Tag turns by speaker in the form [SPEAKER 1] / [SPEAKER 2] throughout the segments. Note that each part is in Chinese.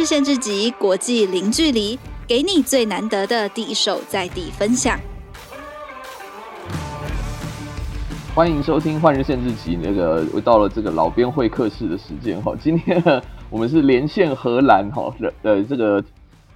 [SPEAKER 1] 日线之集，国际零距离，给你最难得的第一手在地分享。
[SPEAKER 2] 欢迎收听《换日线之集》，那个又到了这个老编会客室的时间哈。今天，我们是连线荷兰哈的呃这个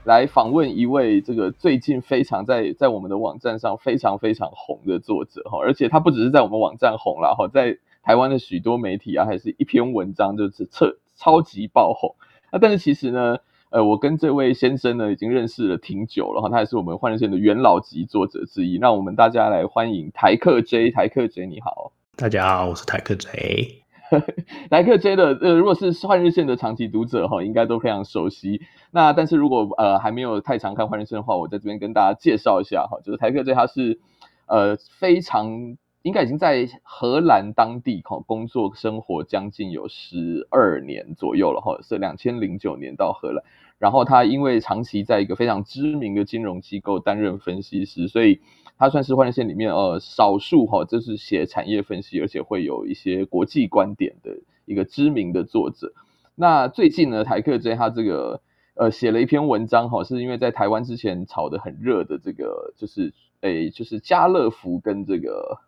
[SPEAKER 2] 来访问一位这个最近非常在在我们的网站上非常非常红的作者哈，而且他不只是在我们网站红了哈，在台湾的许多媒体啊，还是一篇文章就是超超级爆红。那但是其实呢，呃，我跟这位先生呢已经认识了挺久了哈，他也是我们幻日线的元老级作者之一。那我们大家来欢迎台客 J，台客 J 你好，
[SPEAKER 3] 大家好，我是台客 J。
[SPEAKER 2] 台客 J 的呃，如果是幻日线的长期读者哈，应该都非常熟悉。那但是如果呃还没有太常看幻日线的话，我在这边跟大家介绍一下哈，就是台客 J 他是呃非常。应该已经在荷兰当地哈工作生活将近有十二年左右了哈，是两千零九年到荷兰，然后他因为长期在一个非常知名的金融机构担任分析师，所以他算是换线里面呃少数哈，就是写产业分析而且会有一些国际观点的一个知名的作者。那最近呢，台客 J 他这个呃写了一篇文章哈，是因为在台湾之前炒得很热的这个就是诶就是家乐福跟这个。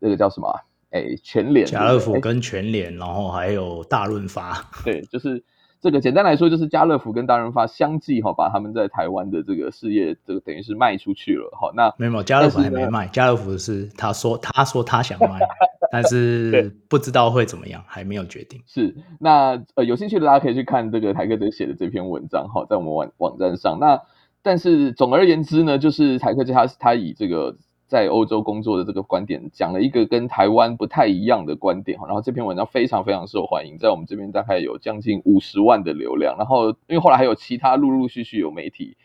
[SPEAKER 2] 这个叫什么？哎，全联、
[SPEAKER 3] 家乐福跟全联，然后还有大润发。
[SPEAKER 2] 对，就是这个。简单来说，就是家乐福跟大润发相继哈，把他们在台湾的这个事业，这个等于是卖出去了哈。那
[SPEAKER 3] 没有，家乐福还没卖。家乐福是他说，他说他想卖，但是不知道会怎么样，还没有决定。
[SPEAKER 2] 是那呃，有兴趣的大家可以去看这个台客 J 写的这篇文章哈，在我们网网站上。那但是总而言之呢，就是台客 J 他他以这个。在欧洲工作的这个观点，讲了一个跟台湾不太一样的观点，然后这篇文章非常非常受欢迎，在我们这边大概有将近五十万的流量。然后因为后来还有其他陆陆续续有媒体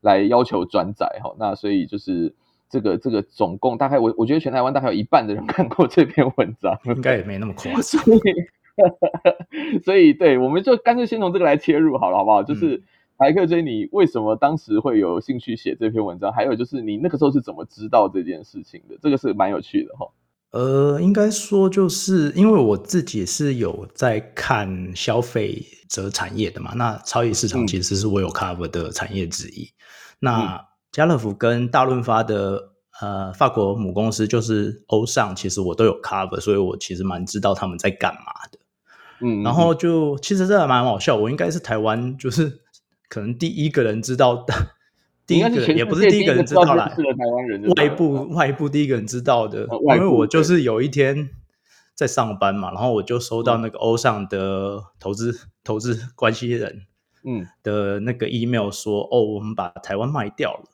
[SPEAKER 2] 来要求转载哈，那所以就是这个这个总共大概我我觉得全台湾大概有一半的人 看过这篇文章，
[SPEAKER 3] 应该也没那么夸张。
[SPEAKER 2] 所以，所以对，我们就干脆先从这个来切入好了，好不好？就是。嗯台客 J，你为什么当时会有兴趣写这篇文章？还有就是你那个时候是怎么知道这件事情的？这个是蛮有趣的哈。
[SPEAKER 3] 呃，应该说就是因为我自己是有在看消费者产业的嘛，那超级市场其实是我有 cover 的产业之一。嗯、那家乐福跟大润发的呃法国母公司就是欧尚，其实我都有 cover，所以我其实蛮知道他们在干嘛的。嗯，然后就其实这还蛮好笑，我应该是台湾就是。可能第一个人知道的，第一个也不是第一个人知道啦，外部外部第一个人知道的，因为我就是有一天在上班嘛，然后我就收到那个欧尚的投资投资关系人嗯。的那个 email 说，哦，我们把台湾卖掉了，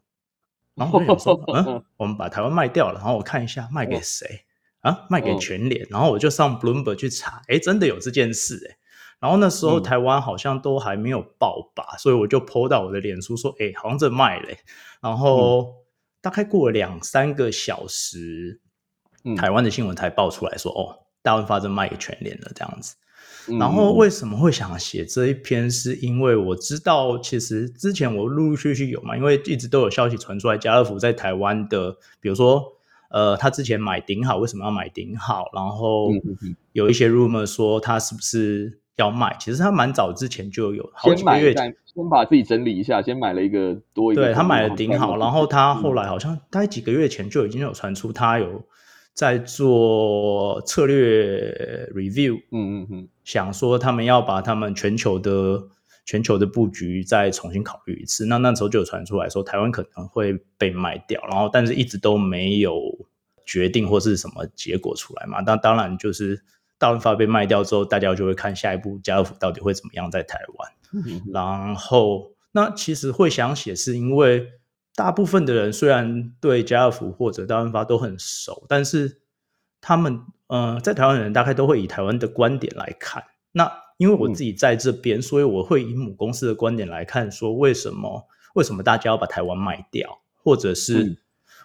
[SPEAKER 3] 然后我就说，嗯，我们把台湾卖掉了，然后我看一下卖给谁？啊？卖给全联，然后我就上 Bloomberg 去查，哎，真的有这件事哎。然后那时候台湾好像都还没有爆吧，嗯、所以我就 po 到我的脸书说：“哎，好像在卖嘞。”然后大概过了两三个小时，嗯、台湾的新闻才爆出来说：“哦，大润发这卖给全联了。”这样子。嗯、然后为什么会想写这一篇？是因为我知道，其实之前我陆陆续续有嘛，因为一直都有消息传出来，家乐福在台湾的，比如说，呃，他之前买顶好，为什么要买顶好？然后有一些 rumor 说他是不是？要卖，其实他蛮早之前就有好几个月前，
[SPEAKER 2] 先把自己整理一下，先买了一个多一个。
[SPEAKER 3] 对，他买了顶好，然后他后来好像大概几个月前就已经有传出他有在做策略 review，嗯嗯嗯，想说他们要把他们全球的全球的布局再重新考虑一次。那那时候就有传出来说台湾可能会被卖掉，然后但是一直都没有决定或是什么结果出来嘛。那当然就是。大润发被卖掉之后，大家就会看下一步家乐福到底会怎么样在台湾。嗯、然后，那其实会想写，是因为大部分的人虽然对家乐福或者大润发都很熟，但是他们呃，在台湾的人大概都会以台湾的观点来看。那因为我自己在这边，嗯、所以我会以母公司的观点来看，说为什么为什么大家要把台湾卖掉，或者是、嗯、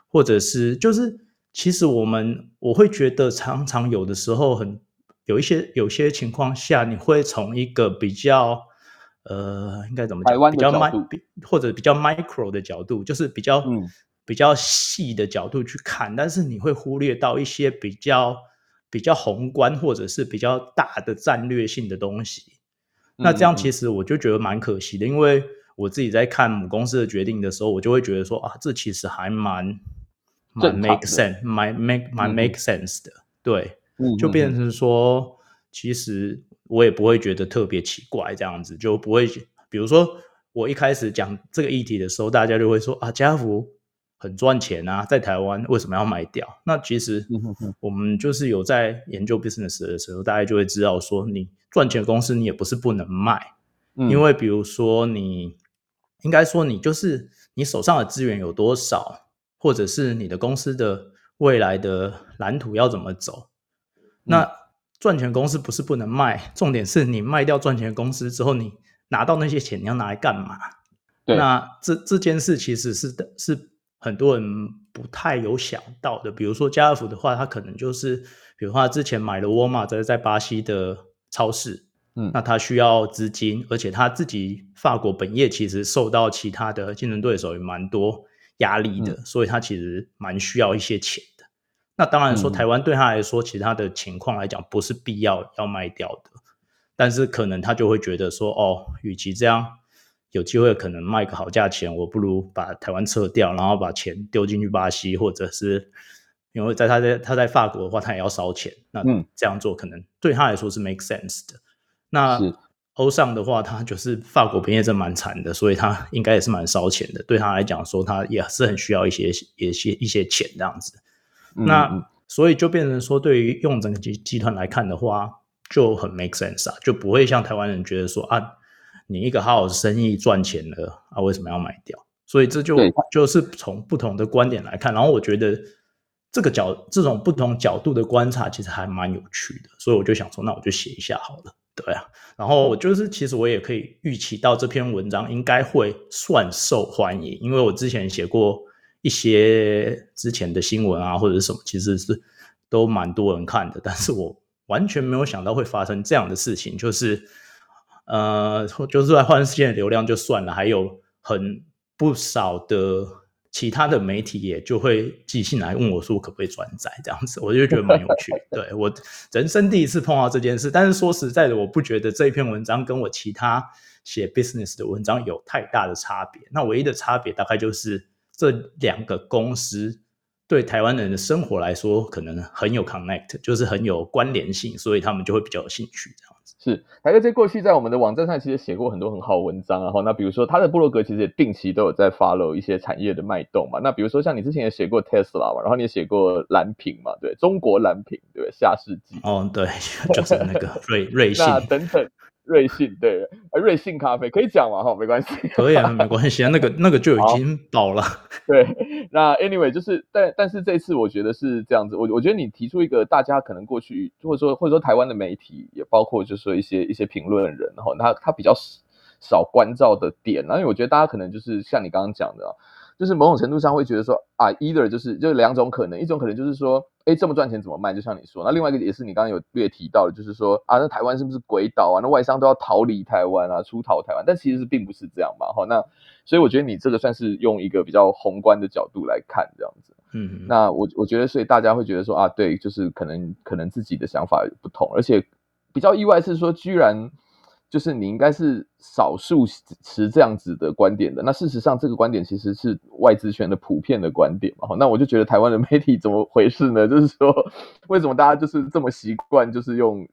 [SPEAKER 3] 或者是就是其实我们我会觉得常常有的时候很。有一些有些情况下，你会从一个比较呃，应该怎么讲？比较 mi 或者比较 micro 的角度，就是比较、嗯、比较细的角度去看，但是你会忽略到一些比较比较宏观或者是比较大的战略性的东西。那这样其实我就觉得蛮可惜的，因为我自己在看母公司的决定的时候，我就会觉得说啊，这其实还蛮蛮 make sense，蛮 make 蛮 make sense 的，对，就变成说，其实我也不会觉得特别奇怪，这样子就不会，比如说我一开始讲这个议题的时候，大家就会说啊，家福很赚钱啊，在台湾为什么要卖掉？那其实我们就是有在研究 business 的时候，大家就会知道说你。赚钱的公司你也不是不能卖，嗯，因为比如说你应该说你就是你手上的资源有多少，或者是你的公司的未来的蓝图要怎么走。嗯，那赚钱公司不是不能卖，重点是你卖掉赚钱公司之后，你拿到那些钱你要拿来干嘛？对，那这这件事其实是的是很多人不太有想到的。比如说家乐福的话，他可能就是比如说他之前买了沃尔玛在在巴西的。超市，嗯，那他需要资金，而且他自己法国本业其实受到其他的竞争对手也蛮多压力的，嗯，所以他其实蛮需要一些钱的。那当然说，台湾对他来说，其他的情况来讲不是必要要卖掉的，但是可能他就会觉得说，哦，与其这样有机会可能卖个好价钱，我不如把台湾撤掉，然后把钱丢进去巴西，或者是。因为在他在他在法国的话，他也要烧钱，那这样做可能对他来说是 make sense 的。那欧尚的话，他就是法国本业真蛮惨的，所以他应该也是蛮烧钱的。对他来讲说，他也是很需要一些一些一些钱这样子。嗯、那所以就变成说，对于用整个集集团来看的话，就很 make sense 啊，就不会像台湾人觉得说啊，你一个好好的生意赚钱了啊，为什么要卖掉？所以这就就是从不同的观点来看，然后我觉得。这个角这种不同角度的观察其实还蛮有趣的，所以我就想说，那我就写一下好了，对啊。然后我就是，其实我也可以预期到这篇文章应该会算受欢迎，因为我之前写过一些之前的新闻啊，或者是什么，其实是都蛮多人看的。但是我完全没有想到会发生这样的事情，就是呃，就是在换世界的流量就算了，还有很不少的。其他的媒体也就会寄信来问我说可不可以转载这样子，我就觉得蛮有趣。对，我人生第一次碰到这件事，但是说实在的，我不觉得这一篇文章跟我其他写 business 的文章有太大的差别。那唯一的差别大概就是这两个公司对台湾人的生活来说可能很有 connect，就是很有关联性，所以他们就会比较有兴趣这样。
[SPEAKER 2] 是台哥，这过去在我们的网站上其实写过很多很好文章，然后那比如说他的部落格其实也定期都有在 follow 一些产业的脉动嘛。那比如说像你之前也写过 Tesla 嘛，然后你也写过蓝屏嘛，对，中国蓝屏，对，下世纪，
[SPEAKER 3] 哦，对，就是那个瑞 瑞幸
[SPEAKER 2] 等等。瑞幸对，瑞幸咖啡可以讲嘛？哈，没关系，
[SPEAKER 3] 可以啊，没关系啊，那个那个就已经倒了。
[SPEAKER 2] 对，那 anyway 就是，但但是这次我觉得是这样子，我我觉得你提出一个大家可能过去或者说或者说台湾的媒体也包括就是说一些一些评论人哈，他他比较少关照的点，然后我觉得大家可能就是像你刚刚讲的，就是某种程度上会觉得说啊，either 就是就两种可能，一种可能就是说。哎，这么赚钱怎么卖？就像你说，那另外一个也是你刚刚有略提到的，就是说啊，那台湾是不是鬼岛啊？那外商都要逃离台湾啊，出逃台湾？但其实是并不是这样嘛，哈。那所以我觉得你这个算是用一个比较宏观的角度来看这样子。嗯哼，那我我觉得，所以大家会觉得说啊，对，就是可能可能自己的想法不同，而且比较意外是说，居然。就是你应该是少数持这样子的观点的。那事实上，这个观点其实是外资圈的普遍的观点嘛。那我就觉得台湾的媒体怎么回事呢？就是说，为什么大家就是这么习惯，就是用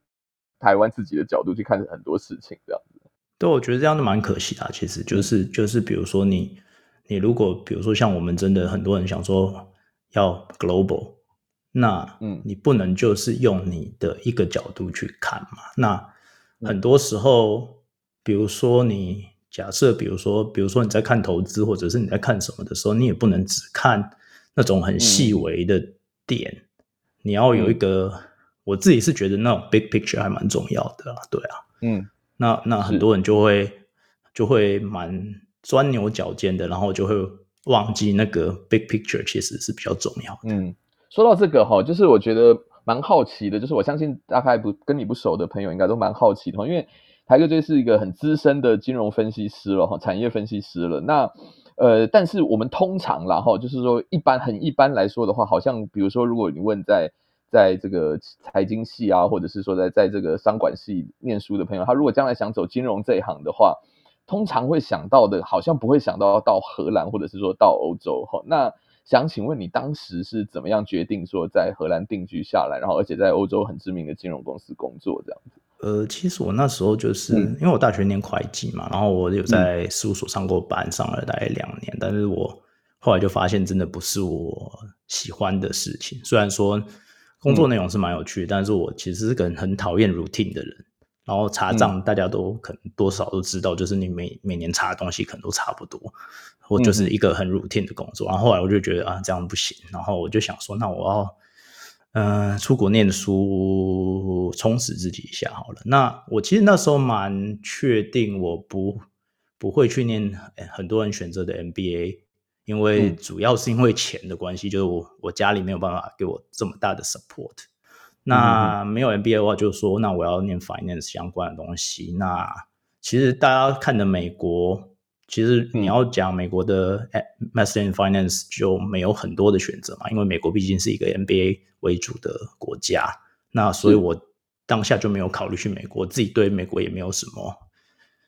[SPEAKER 2] 台湾自己的角度去看很多事情这样子？
[SPEAKER 3] 对，我觉得这样子蛮可惜的。其实就是就是，比如说你你如果比如说像我们真的很多人想说要 global，那嗯，你不能就是用你的一个角度去看嘛。那很多时候，比如说你假设，比如说，比如说你在看投资，或者是你在看什么的时候，你也不能只看那种很细微的点，嗯、你要有一个，嗯、我自己是觉得那种 big picture 还蛮重要的，对啊，嗯，那那很多人就会就会蛮钻牛角尖的，然后就会忘记那个 big picture 其实是比较重要的。
[SPEAKER 2] 嗯，说到这个哈，就是我觉得。蛮好奇的，就是我相信大概不跟你不熟的朋友应该都蛮好奇的，因为台哥这是一个很资深的金融分析师了哈，产业分析师了。那呃，但是我们通常啦哈，就是说一般很一般来说的话，好像比如说如果你问在在这个财经系啊，或者是说在在这个商管系念书的朋友，他如果将来想走金融这一行的话，通常会想到的，好像不会想到到荷兰，或者是说到欧洲哈。那想请问你当时是怎么样决定说在荷兰定居下来，然后而且在欧洲很知名的金融公司工作这样子？
[SPEAKER 3] 呃，其实我那时候就是、嗯、因为我大学念会计嘛，然后我有在事务所上过班，上了大概两年，但是我后来就发现真的不是我喜欢的事情。虽然说工作内容是蛮有趣但是我其实是个很讨厌 routine 的人。然后查账，大家都可能多少都知道，就是你每每年查的东西可能都差不多，或就是一个很 routine 的工作。然后后来我就觉得啊，这样不行。然后我就想说，那我要嗯、呃、出国念书，充实自己一下好了。那我其实那时候蛮确定，我不不会去念很多人选择的 MBA，因为主要是因为钱的关系，就是我我家里没有办法给我这么大的 support。那没有 MBA 的话，就是说那我要念 finance 相关的东西。那其实大家看的美国，其实你要讲美国的 Master in Finance 就没有很多的选择嘛，因为美国毕竟是一个 MBA 为主的国家。那所以我当下就没有考虑去美国，自己对美国也没有什么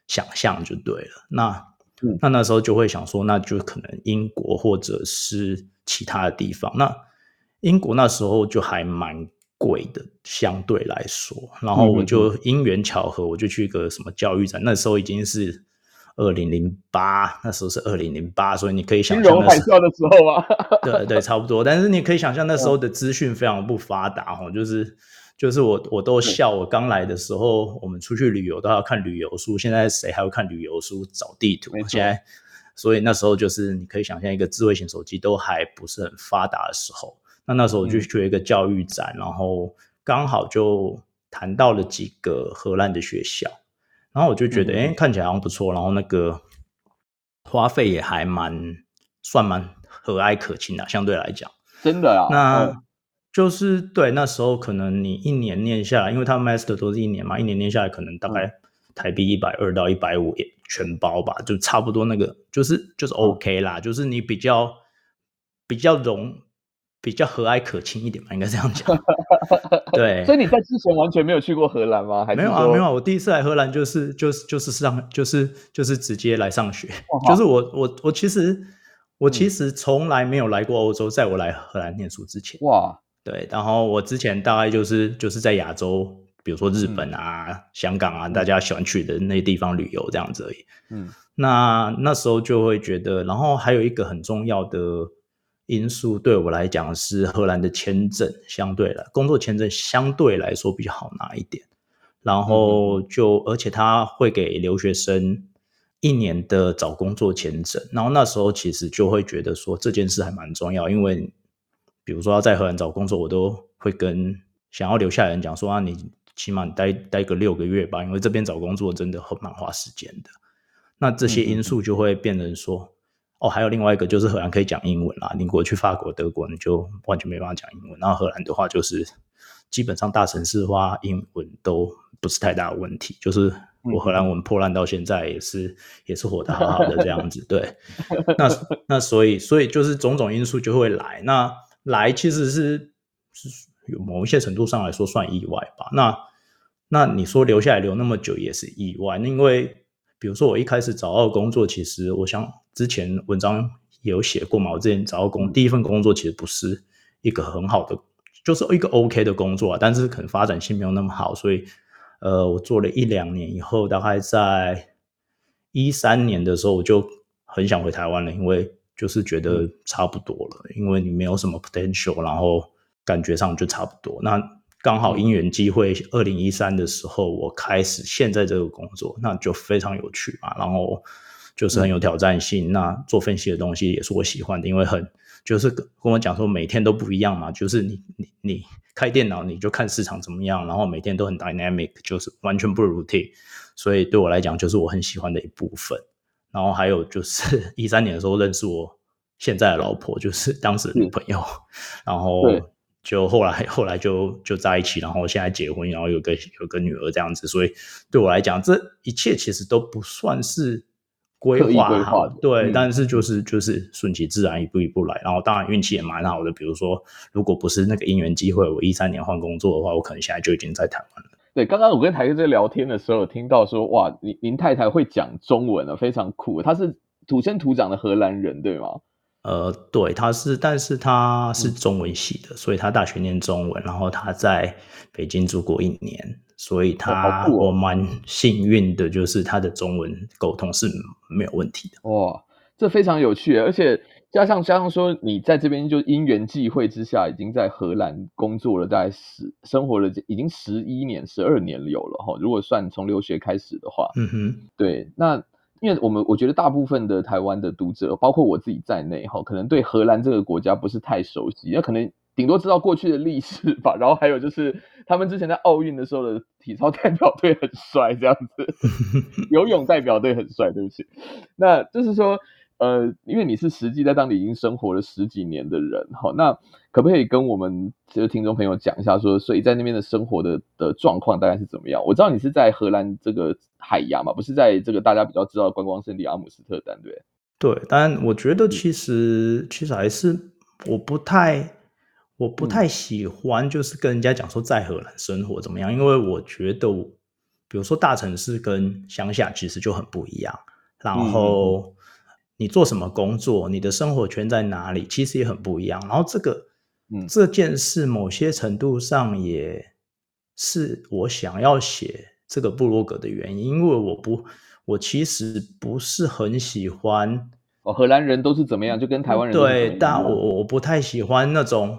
[SPEAKER 3] 想象，就对了。那那那时候就会想说，那就可能英国或者是其他的地方。那英国那时候就还蛮。贵的相对来说，然后我就因缘巧合，我就去一个什么教育展，嗯、那时候已经是二零零八，那时候是二零零八，所以你可以想象金融海啸
[SPEAKER 2] 的时候啊，
[SPEAKER 3] 对对，差不多。但是你可以想象那时候的资讯非常不发达哦，就是就是我我都笑，我刚来的时候，我们出去旅游都要看旅游书，现在谁还会看旅游书找地图？现在，所以那时候就是你可以想象一个智慧型手机都还不是很发达的时候。那那时候我就去了一个教育展，嗯、然后刚好就谈到了几个荷兰的学校，然后我就觉得，哎、嗯，看起来好像不错，然后那个花费也还蛮算蛮和蔼可亲的，相对来讲，
[SPEAKER 2] 真的啊。
[SPEAKER 3] 那就是对那时候可能你一年念下来，因为他们 master 都是一年嘛，一年念下来可能大概台币一百二到一百五也全包吧，就差不多那个就是就是 OK 啦，嗯、就是你比较比较容。比较和蔼可亲一点吧，应该这样讲。对，
[SPEAKER 2] 所以你在之前完全没有去过荷兰吗？
[SPEAKER 3] 没有啊，没有啊。我第一次来荷兰就是就是就是上就是就是直接来上学。哇就是我我我其实我其实从来没有来过欧洲，在我来荷兰念书之前。哇，对。然后我之前大概就是就是在亚洲，比如说日本啊、嗯、香港啊，大家喜欢去的那些地方旅游这样子而已。嗯，那那时候就会觉得，然后还有一个很重要的。因素对我来讲是荷兰的签证相对来工作签证相对来说比较好拿一点，然后就而且他会给留学生一年的找工作签证，然后那时候其实就会觉得说这件事还蛮重要，因为比如说要在荷兰找工作，我都会跟想要留下来人讲说啊，你起码你待待个六个月吧，因为这边找工作真的很蛮花时间的，那这些因素就会变成说。哦，还有另外一个就是荷兰可以讲英文啦。你过去法国、德国，你就完全没办法讲英文。然后荷兰的话，就是基本上大城市的话，英文都不是太大的问题。就是我荷兰文破烂到现在也是、嗯、也是活得好好的这样子。对，那那所以所以就是种种因素就会来。那来其实是是有某一些程度上来说算意外吧。那那你说留下来留那么久也是意外，因为。比如说，我一开始找到工作，其实我想之前文章有写过嘛。我之前找到工第一份工作，其实不是一个很好的，就是一个 OK 的工作啊，但是可能发展性没有那么好，所以呃，我做了一两年以后，大概在一三年的时候，我就很想回台湾了，因为就是觉得差不多了，因为你没有什么 potential，然后感觉上就差不多。那刚好因缘机会，二零一三的时候，我开始现在这个工作，那就非常有趣嘛，然后就是很有挑战性。嗯、那做分析的东西也是我喜欢的，因为很就是跟我讲说每天都不一样嘛，就是你你你开电脑你就看市场怎么样，然后每天都很 dynamic，就是完全不 routine，所以对我来讲就是我很喜欢的一部分。然后还有就是 一三年的时候认识我现在的老婆，就是当时的女朋友，嗯、然后。就后来后来就就在一起，然后现在结婚，然后有个有个女儿这样子，所以对我来讲，这一切其实都不算是规划好，对，
[SPEAKER 2] 嗯、
[SPEAKER 3] 但是就是就是顺其自然，一步一步来。然后当然运气也蛮好的，比如说，如果不是那个因缘机会，我一三年换工作的话，我可能现在就已经在台湾了。
[SPEAKER 2] 对，刚刚我跟台哥在聊天的时候，有听到说，哇，您您太太会讲中文了，非常酷。她是土生土长的荷兰人，对吗？
[SPEAKER 3] 呃，对，她是，但是她是中文系的，嗯、所以她大学念中文，然后她在北京住过一年。所以他，我蛮幸运的，就是他的中文沟通是没有问题的。
[SPEAKER 2] 哇，这非常有趣，而且加上加上说，你在这边就因缘际会之下，已经在荷兰工作了，大概十生活了已经十一年、十二年有了哈。如果算从留学开始的话，
[SPEAKER 3] 嗯哼，
[SPEAKER 2] 对。那因为我们我觉得大部分的台湾的读者，包括我自己在内哈，可能对荷兰这个国家不是太熟悉，那可能。顶多知道过去的历史吧，然后还有就是他们之前在奥运的时候的体操代表队很帅，这样子，游泳代表队很帅，对不起。那就是说，呃，因为你是实际在当地已经生活了十几年的人，哈，那可不可以跟我们这个听众朋友讲一下说，说所以在那边的生活的的状况大概是怎么样？我知道你是在荷兰这个海牙嘛，不是在这个大家比较知道的观光胜地阿姆斯特丹，对？
[SPEAKER 3] 对，但我觉得其实其实还是我不太。我不太喜欢，就是跟人家讲说在荷兰生活怎么样，因为我觉得，比如说大城市跟乡下其实就很不一样。然后你做什么工作，你的生活圈在哪里，其实也很不一样。然后这个，嗯，这件事某些程度上也是我想要写这个部落格的原因，因为我不，我其实不是很喜欢
[SPEAKER 2] 哦，荷兰人都是怎么样，就跟台湾人
[SPEAKER 3] 对，但我我不太喜欢那种。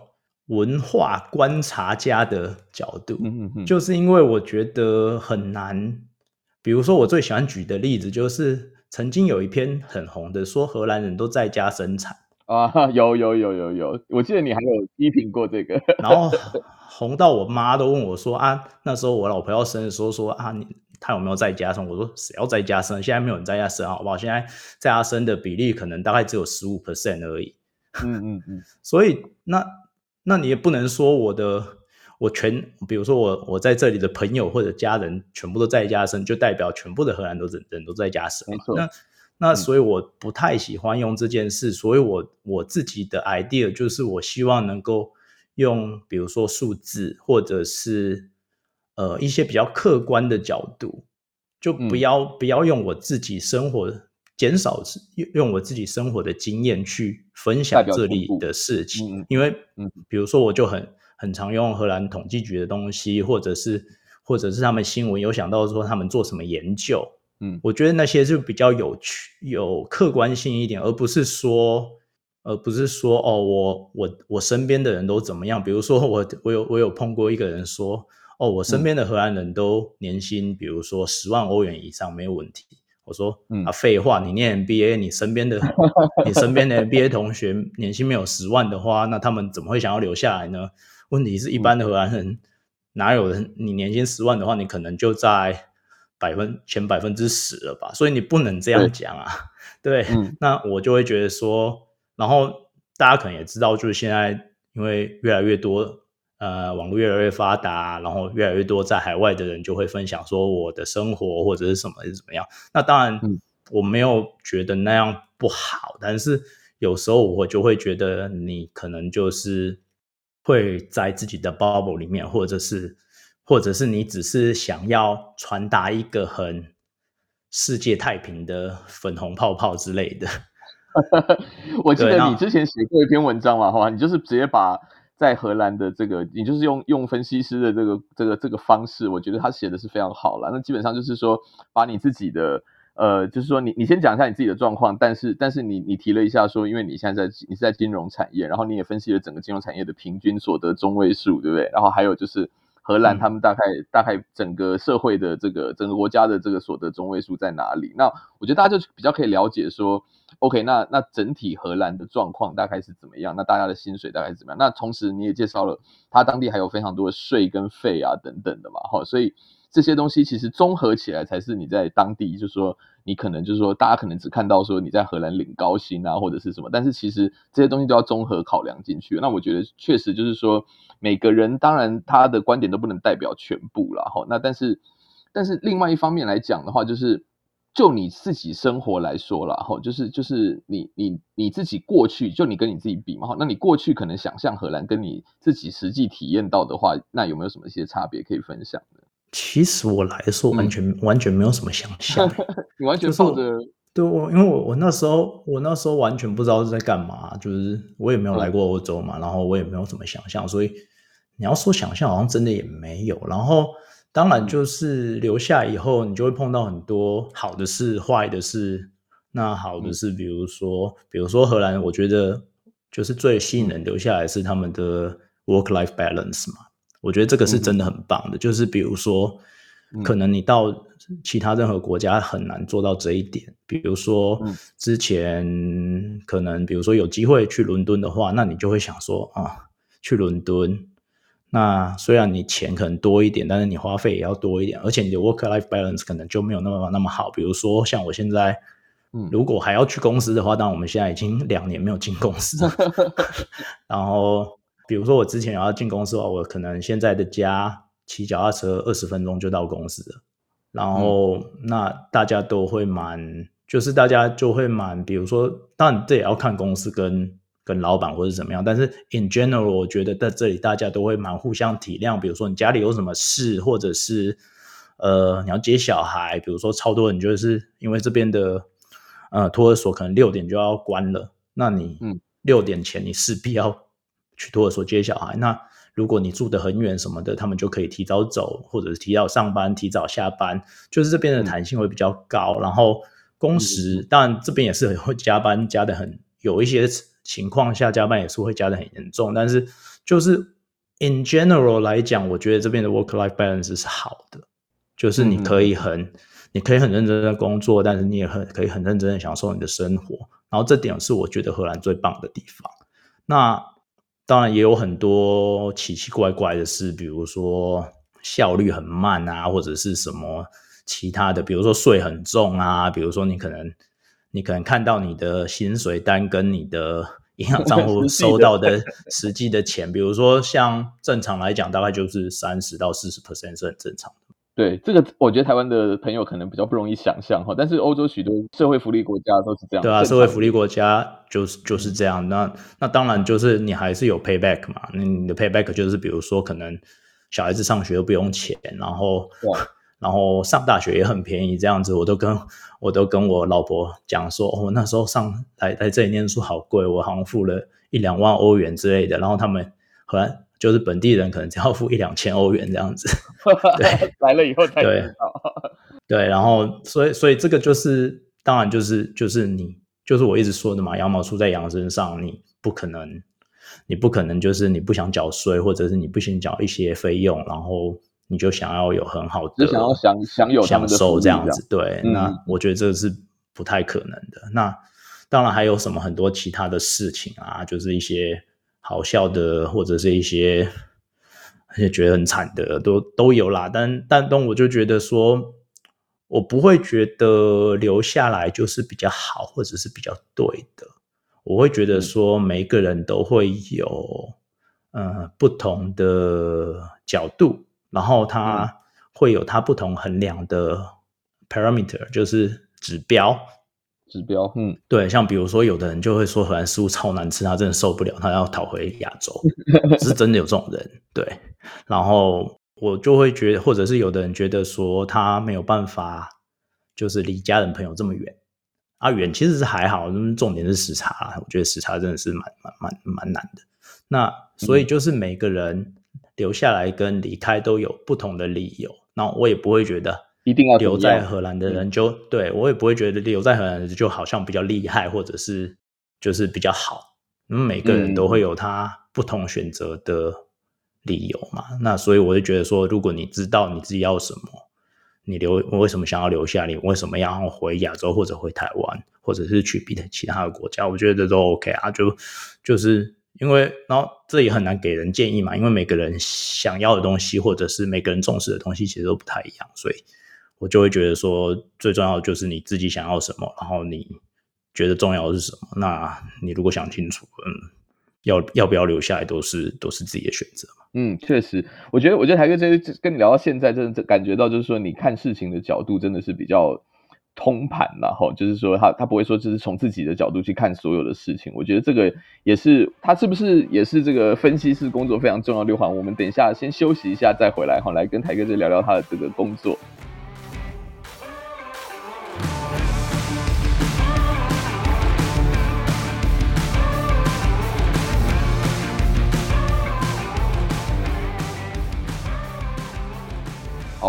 [SPEAKER 3] 文化观察家的角度，嗯嗯，就是因为我觉得很难。比如说，我最喜欢举的例子就是，曾经有一篇很红的，说荷兰人都在家生产
[SPEAKER 2] 啊，有有有有有，我记得你还有批评过这个，
[SPEAKER 3] 然后红到我妈都问我说啊，那时候我老婆要生的时候说啊，你她有没有在家生？我说谁要在家生？现在没有人在家生，好不好？现在在家生的比例可能大概只有十五 percent 而已。
[SPEAKER 2] 嗯嗯嗯，
[SPEAKER 3] 所以那。那你也不能说我的我全，比如说我我在这里的朋友或者家人全部都在家生，就代表全部的荷兰都人人都在家生。那那所以我不太喜欢用这件事，嗯、所以我我自己的 idea 就是我希望能够用比如说数字或者是呃一些比较客观的角度，就不要、嗯、不要用我自己生活。减少用我自己生活的经验去分享这里的事情，嗯、因为，嗯，比如说我就很很常用荷兰统计局的东西，或者是或者是他们新闻有想到说他们做什么研究，嗯，我觉得那些是比较有趣、有客观性一点，而不是说，而不是说哦，我我我身边的人都怎么样？比如说我我有我有碰过一个人说，哦，我身边的荷兰人都年薪，比如说十万欧元以上没有问题。我说嗯啊，废话，你念 MBA，你身边的 你身边的 MBA 同学年薪没有十万的话，那他们怎么会想要留下来呢？问题是一般的荷兰人哪有人？你年薪十万的话，你可能就在百分前百分之十了吧？所以你不能这样讲啊。对，对，那我就会觉得说，然后大家可能也知道，就是现在因为越来越多。呃，网络越来越发达，然后越来越多在海外的人就会分享说我的生活或者是什么是怎么样。那当然，我没有觉得那样不好，嗯、但是有时候我就会觉得你可能就是会在自己的 bubble 里面，或者是或者是你只是想要传达一个很世界太平的粉红泡泡之类的。
[SPEAKER 2] 我记得你之前写过一篇文章嘛，好吧，你就是直接把。在荷兰的这个，你就是用用分析师的这个这个这个方式，我觉得他写的是非常好了。那基本上就是说，把你自己的呃，就是说你你先讲一下你自己的状况，但是但是你你提了一下说，因为你现在在你是在金融产业，然后你也分析了整个金融产业的平均所得中位数，对不对？然后还有就是荷兰他们大概、嗯、大概整个社会的这个整个国家的这个所得中位数在哪里？那我觉得大家就比较可以了解说。OK，那那整体荷兰的状况大概是怎么样？那大家的薪水大概是怎么样？那同时你也介绍了，他当地还有非常多的税跟费啊等等的嘛，哈，所以这些东西其实综合起来才是你在当地，就是说你可能就是说大家可能只看到说你在荷兰领高薪啊或者是什么，但是其实这些东西都要综合考量进去。那我觉得确实就是说每个人当然他的观点都不能代表全部了，哈。那但是但是另外一方面来讲的话，就是。就你自己生活来说啦，哈，就是就是你你你自己过去，就你跟你自己比嘛，哈，那你过去可能想象荷兰，跟你自己实际体验到的话，那有没有什么一些差别可以分享的？
[SPEAKER 3] 其实我来说完全、嗯、完全没有什么想象，
[SPEAKER 2] 你完全抱着
[SPEAKER 3] 对我，因为我我那时候我那时候完全不知道是在干嘛，就是我也没有来过欧洲嘛，嗯、然后我也没有什么想象，所以你要说想象，好像真的也没有，然后。当然，就是留下以后，你就会碰到很多好的事、坏的事。那好的是，比如说，嗯、比如说荷兰，我觉得就是最吸引人留下来是他们的 work-life balance 嘛。我觉得这个是真的很棒的。嗯、就是比如说，可能你到其他任何国家很难做到这一点。比如说，之前可能比如说有机会去伦敦的话，那你就会想说啊，去伦敦。那虽然你钱可能多一点，但是你花费也要多一点，而且你的 work-life balance 可能就没有那么那么好。比如说像我现在，嗯，如果还要去公司的话，当然我们现在已经两年没有进公司。然后，比如说我之前要进公司的话，我可能现在的家骑脚踏车二十分钟就到公司了。然后，嗯、那大家都会蛮，就是大家就会蛮，比如说，当然这也要看公司跟。跟老板或者怎么样，但是 in general，我觉得在这里大家都会蛮互相体谅。比如说你家里有什么事，或者是呃你要接小孩，比如说超多人就是因为这边的呃托儿所可能六点就要关了，那你嗯六点前你势必要去托儿所接小孩。那如果你住得很远什么的，他们就可以提早走，或者是提早上班、提早下班，就是这边的弹性会比较高。嗯、然后工时、嗯、当然这边也是会加班加得很有一些。情况下加班也是会加得很严重，但是就是 in general 来讲，我觉得这边的 work-life balance 是好的，就是你可以很，嗯、你可以很认真的工作，但是你也很可以很认真的享受你的生活，然后这点是我觉得荷兰最棒的地方。那当然也有很多奇奇怪怪的事，比如说效率很慢啊，或者是什么其他的，比如说税很重啊，比如说你可能。你可能看到你的薪水单跟你的 银行账户收到的实际的钱，比如说像正常来讲，大概就是三十到四十 percent 是很正常的。
[SPEAKER 2] 对，这个我觉得台湾的朋友可能比较不容易想象哈，但是欧洲许多社会福利国家都是这样。
[SPEAKER 3] 对啊，社会福利国家就是就是这样。那那当然就是你还是有 payback 嘛，那你的 payback 就是比如说可能小孩子上学又不用钱，然后。然后上大学也很便宜，这样子我都跟我都跟我老婆讲说，哦，那时候上来来这里念书好贵，我好像付了一两万欧元之类的。然后他们荷兰就是本地人，可能只要付一两千欧元这样子。对，
[SPEAKER 2] 来了以后才知道。
[SPEAKER 3] 对，对，然后所以所以这个就是当然就是就是你就是我一直说的嘛，羊毛出在羊身上，你不可能你不可能就是你不想缴税，或者是你不想缴一些费用，然后。你就想要有很好的，
[SPEAKER 2] 就想要享享有
[SPEAKER 3] 享受这样子，对，嗯、那我觉得这是不太可能的。那当然还有什么很多其他的事情啊，就是一些好笑的，或者是一些而且觉得很惨的，都都有啦。但但但我就觉得说，我不会觉得留下来就是比较好，或者是比较对的。我会觉得说，每一个人都会有呃不同的角度。然后他会有他不同衡量的 parameter，就是指标，
[SPEAKER 2] 指标，嗯，
[SPEAKER 3] 对，像比如说有的人就会说荷兰食物超难吃，他真的受不了，他要逃回亚洲，是真的有这种人，对。然后我就会觉得，或者是有的人觉得说他没有办法，就是离家人朋友这么远，啊远其实是还好，重点是时差，我觉得时差真的是蛮蛮蛮蛮难的。那所以就是每个人。嗯留下来跟离开都有不同的理由，那我也不会觉得一定要留在荷兰的人就对，我也不会觉得留在荷兰的人就好像比较厉害，或者是就是比较好。嗯，每个人都会有他不同选择的理由嘛。嗯、那所以我就觉得说，如果你知道你自己要什么，你留我为什么想要留下，你为什么要回亚洲或者回台湾，或者是去别的其他的国家，我觉得这都 OK 啊，就就是。因为，然后这也很难给人建议嘛，因为每个人想要的东西，或者是每个人重视的东西，其实都不太一样，所以我就会觉得说，最重要的就是你自己想要什么，然后你觉得重要的是什么，那你如果想清楚，嗯，要要不要留下来，都是都是自己的选择嘛。
[SPEAKER 2] 嗯，确实，我觉得，我觉得台哥这跟你聊到现在，真的感觉到就是说，你看事情的角度真的是比较。通盘然后就是说他他不会说就是从自己的角度去看所有的事情。我觉得这个也是他是不是也是这个分析师工作非常重要六环。我们等一下先休息一下再回来哈，来跟台哥再聊聊他的这个工作。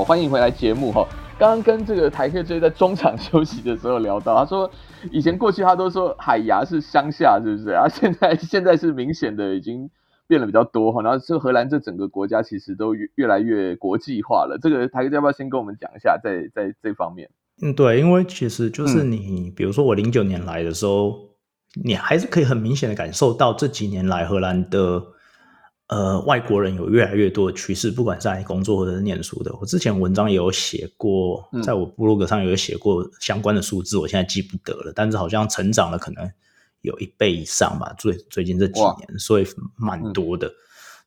[SPEAKER 2] 好，欢迎回来节目哈。刚刚跟这个台客 J 在中场休息的时候聊到，他说以前过去他都说海牙是乡下，是不是啊？现在现在是明显的已经变得比较多哈。然后这荷兰这整个国家其实都越越来越国际化了。这个台客要不要先跟我们讲一下在在这方面？
[SPEAKER 3] 嗯，对，因为其实就是你，嗯、比如说我零九年来的时候，你还是可以很明显的感受到这几年来荷兰的。呃，外国人有越来越多的趋势，不管是在工作或者是念书的。我之前文章也有写过，在我部落格上也有写过相关的数字，我现在记不得了，但是好像成长了可能有一倍以上吧。最最近这几年，所以蛮多的。嗯、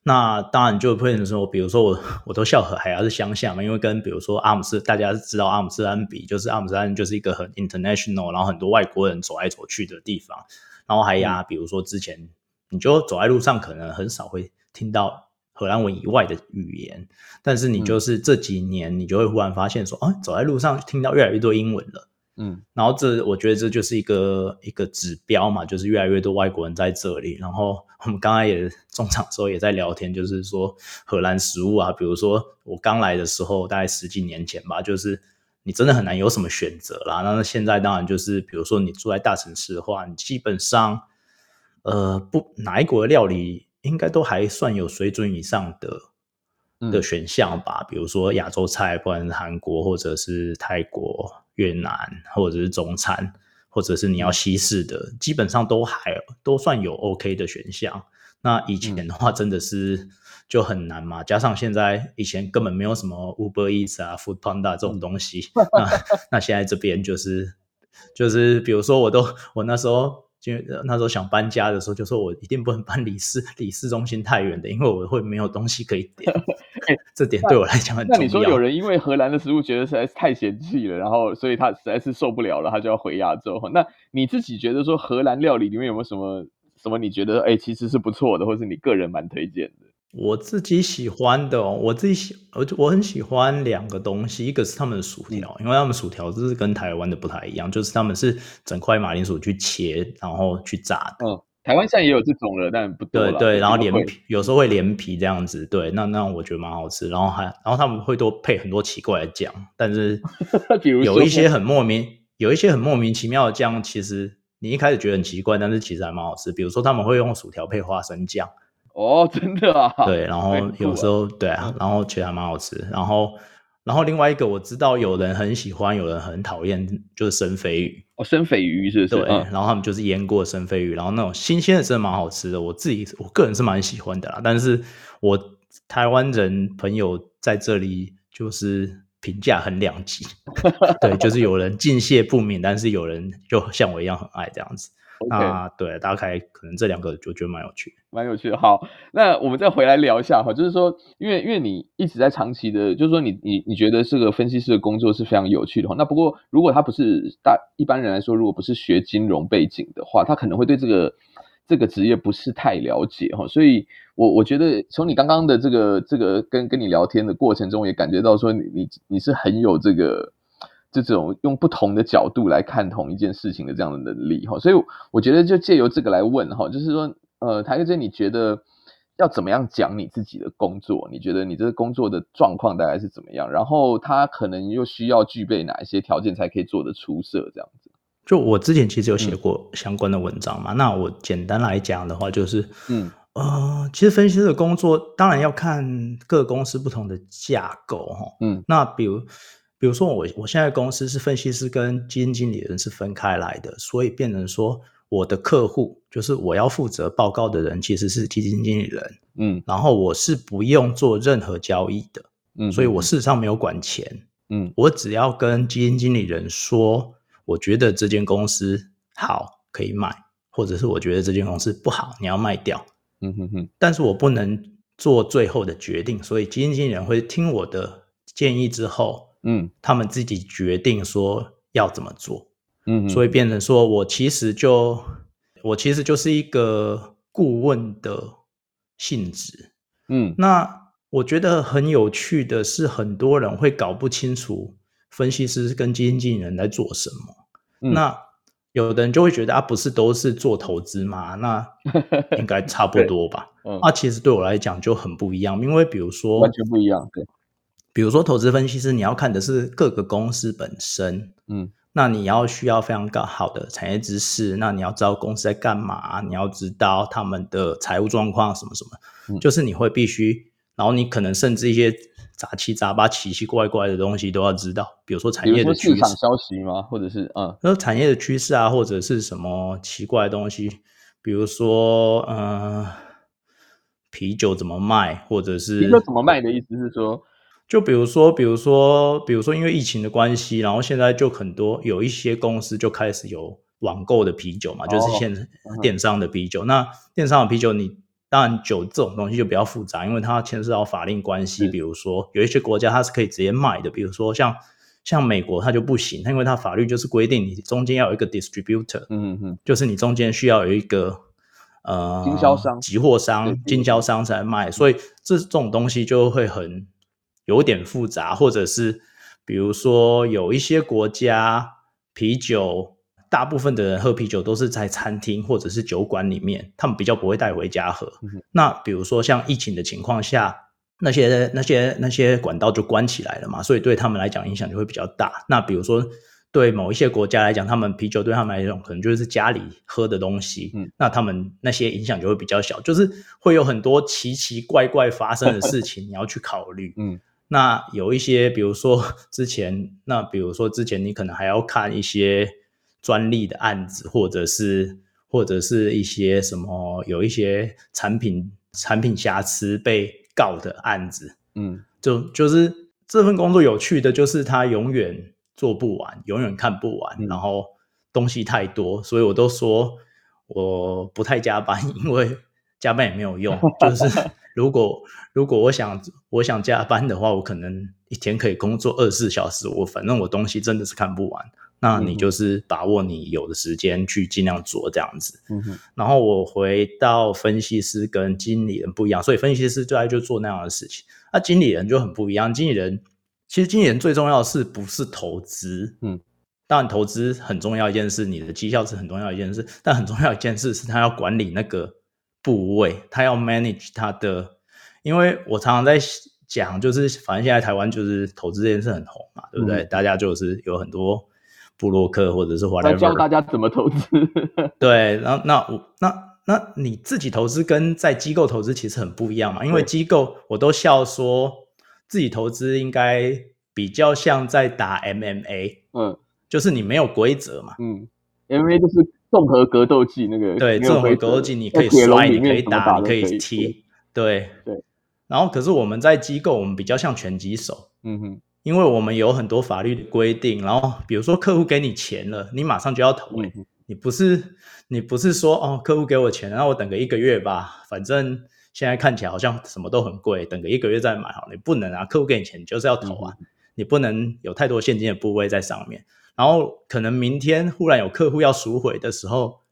[SPEAKER 3] 那当然就会说，比如说我我都笑和海牙是乡下嘛，因为跟比如说阿姆斯，大家知道阿姆斯特丹比，就是阿姆斯特丹就是一个很 international，然后很多外国人走来走去的地方。然后海牙，比如说之前你就走在路上，可能很少会。听到荷兰文以外的语言，但是你就是这几年，你就会忽然发现说，啊、嗯，走在路上听到越来越多英文了，嗯，然后这我觉得这就是一个一个指标嘛，就是越来越多外国人在这里。然后我们刚才也中场的时候也在聊天，就是说荷兰食物啊，比如说我刚来的时候，大概十几年前吧，就是你真的很难有什么选择啦。那现在当然就是，比如说你住在大城市的话，你基本上呃不哪一国的料理。应该都还算有水准以上的的选项吧，嗯、比如说亚洲菜，不管是韩国或者是泰国、越南，或者是中餐，或者是你要西式的，嗯、基本上都还都算有 OK 的选项。那以前的话，真的是就很难嘛，嗯、加上现在以前根本没有什么 Uber Eats 啊、Food Panda 这种东西，嗯、那 那现在这边就是就是，比如说我都我那时候。就那时候想搬家的时候，就说我一定不能搬离市离市中心太远的，因为我会没有东西可以点。这点对我来讲很重要。那你说
[SPEAKER 2] 有人因为荷兰的食物觉得实在是太嫌弃了，然后所以他实在是受不了了，他就要回亚洲。那你自己觉得说荷兰料理里面有没有什么什么你觉得哎其实是不错的，或是你个人蛮推荐的？
[SPEAKER 3] 我自己喜欢的，我自己喜，我我很喜欢两个东西，一个是他们的薯条，嗯、因为他们薯条就是跟台湾的不太一样，就是他们是整块马铃薯去切，然后去炸的。
[SPEAKER 2] 嗯，台湾现在也有这种了，但不多。
[SPEAKER 3] 对对，然后连皮，有时候会连皮这样子。对，那那我觉得蛮好吃。然后还，然后他们会多配很多奇怪的酱，但是 比如有一些很莫名，有一些很莫名其妙的酱，其实你一开始觉得很奇怪，但是其实还蛮好吃。比如说他们会用薯条配花生酱。
[SPEAKER 2] 哦，真的啊！
[SPEAKER 3] 对，然后有时候、啊、对啊，然后其实还蛮好吃。然后，然后另外一个我知道有人很喜欢，有人很讨厌，就是生鲱鱼。
[SPEAKER 2] 哦，生鲱鱼是不是？
[SPEAKER 3] 对，嗯、然后他们就是腌过生鲱鱼，然后那种新鲜的真的蛮好吃的。我自己我个人是蛮喜欢的啦，但是我台湾人朋友在这里就是评价很两极。对，就是有人敬谢不敏，但是有人就像我一样很爱这样子。那对，大概可能这两个就觉得蛮有趣，
[SPEAKER 2] 蛮有趣的。好，那我们再回来聊一下哈，就是说，因为因为你一直在长期的，就是说你你你觉得这个分析师的工作是非常有趣的话，那不过如果他不是大一般人来说，如果不是学金融背景的话，他可能会对这个这个职业不是太了解哈。所以我我觉得从你刚刚的这个这个跟跟你聊天的过程中，也感觉到说你你你是很有这个。这种用不同的角度来看同一件事情的这样的能力哈，所以我觉得就借由这个来问哈，就是说，呃，台哥姐，你觉得要怎么样讲你自己的工作？你觉得你这个工作的状况大概是怎么样？然后他可能又需要具备哪一些条件才可以做得出色？这样子。
[SPEAKER 3] 就我之前其实有写过相关的文章嘛，嗯、那我简单来讲的话，就是，嗯，呃，其实分析师的工作当然要看各公司不同的架构哈，嗯，那比如。比如说我我现在公司是分析师跟基金经理人是分开来的，所以变成说我的客户就是我要负责报告的人其实是基金经理人，嗯，然后我是不用做任何交易的，嗯，所以我事实上没有管钱，嗯，我只要跟基金经理人说，我觉得这间公司好可以买，或者是我觉得这间公司不好你要卖掉，嗯哼哼，但是我不能做最后的决定，所以基金经理人会听我的建议之后。嗯，他们自己决定说要怎么做。
[SPEAKER 2] 嗯，
[SPEAKER 3] 所以变成说我其实就我其实就是一个顾问的性质。
[SPEAKER 2] 嗯，
[SPEAKER 3] 那我觉得很有趣的是，很多人会搞不清楚分析师跟基金经理人在做什么。
[SPEAKER 2] 嗯、那
[SPEAKER 3] 有的人就会觉得啊，不是都是做投资吗？那应该差不 多吧？嗯、啊，其实对我来讲就很不一样，因为比如说
[SPEAKER 2] 完全不一样。对，
[SPEAKER 3] 比如说投资分析师，你要看的是各个公司本身。
[SPEAKER 2] 嗯，
[SPEAKER 3] 那你要需要非常高好的产业知识，那你要知道公司在干嘛，你要知道他们的财务状况什么什么，嗯、就是你会必须，然后你可能甚至一些。杂七杂八、奇奇怪怪的东西都要知道，比如说产业的趋势、
[SPEAKER 2] 市场消息吗？或者是嗯，
[SPEAKER 3] 那产业的趋势啊，或者是什么奇怪的东西，比如说嗯、呃，啤酒怎么卖，或者是
[SPEAKER 2] 啤酒怎么卖的意思是说，
[SPEAKER 3] 就比如说，比如说，比如说，因为疫情的关系，然后现在就很多有一些公司就开始有网购的啤酒嘛，哦、就是现电商的啤酒。嗯、那电商的啤酒你。当然，酒这种东西就比较复杂，因为它牵涉到法令关系。比如说，有一些国家它是可以直接卖的，比如说像像美国，它就不行，因为它法律就是规定你中间要有一个 distributor，
[SPEAKER 2] 嗯嗯，
[SPEAKER 3] 就是你中间需要有一个呃
[SPEAKER 2] 经销商、
[SPEAKER 3] 集货商、经销商才卖，所以这这种东西就会很有点复杂，或者是比如说有一些国家啤酒。大部分的人喝啤酒都是在餐厅或者是酒馆里面，他们比较不会带回家喝。嗯、那比如说像疫情的情况下，那些那些那些管道就关起来了嘛，所以对他们来讲影响就会比较大。那比如说对某一些国家来讲，他们啤酒对他们来讲可能就是家里喝的东西，嗯、那他们那些影响就会比较小，就是会有很多奇奇怪怪发生的事情你要去考虑。嗯，那有一些比如说 之前，那比如说之前你可能还要看一些。专利的案子，或者是或者是一些什么，有一些产品产品瑕疵被告的案子，嗯，就就是这份工作有趣的就是它永远做不完，永远看不完，嗯、然后东西太多，所以我都说我不太加班，因为加班也没有用。就是 如果如果我想我想加班的话，我可能一天可以工作二十四小时，我反正我东西真的是看不完。那你就是把握你有的时间去尽量做这样子。嗯哼。然后我回到分析师跟经理人不一样，所以分析师最爱就做那样的事情。那经理人就很不一样，经理人其实经理人最重要的是不是投资？嗯，当然投资很重要一件事，你的绩效是很重要一件事，但很重要一件事是他要管理那个部位，他要 manage 他的。因为我常常在讲，就是反正现在台湾就是投资这件事很红嘛，对不对？嗯、大家就是有很多。布洛克或者是华莱士教
[SPEAKER 2] 大家怎么投资。
[SPEAKER 3] 对，然后那我那那你自己投资跟在机构投资其实很不一样嘛，因为机构我都笑说自己投资应该比较像在打 MMA，嗯，就是你没有规则嘛，
[SPEAKER 2] 嗯，MMA 就是综合格斗技那个，
[SPEAKER 3] 对，综合格斗技你可以摔，你可以打，你可以踢，对对。然后可是我们在机构，我们比较像拳击手，嗯哼。因为我们有很多法律的规定，然后比如说客户给你钱了，你马上就要投，嗯、你不是你不是说哦，客户给我钱，然后我等个一个月吧，反正现在看起来好像什么都很贵，等个一个月再买好，你不能啊，客户给你钱你就是要投啊，嗯、你不能有太多现金的部位在上面，然后可能明天忽然有客户要赎回的时候，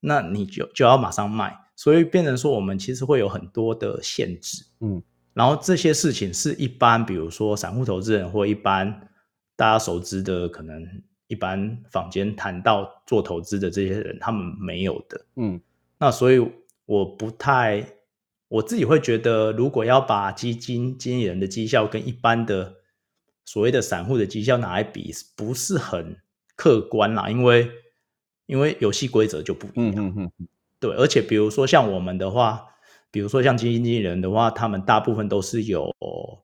[SPEAKER 3] 那你就就要马上卖，所以变成说我们其实会有很多的限制，嗯。然后这些事情是一般，比如说散户投资人或一般大家熟知的，可能一般坊间谈到做投资的这些人，他们没有的。嗯，那所以我不太，我自己会觉得，如果要把基金经理人的绩效跟一般的所谓的散户的绩效拿来比，不是很客观啦，因为因为游戏规则就不一样。嗯嗯嗯，对，而且比如说像我们的话。比如说像基金经理人的话，他们大部分都是有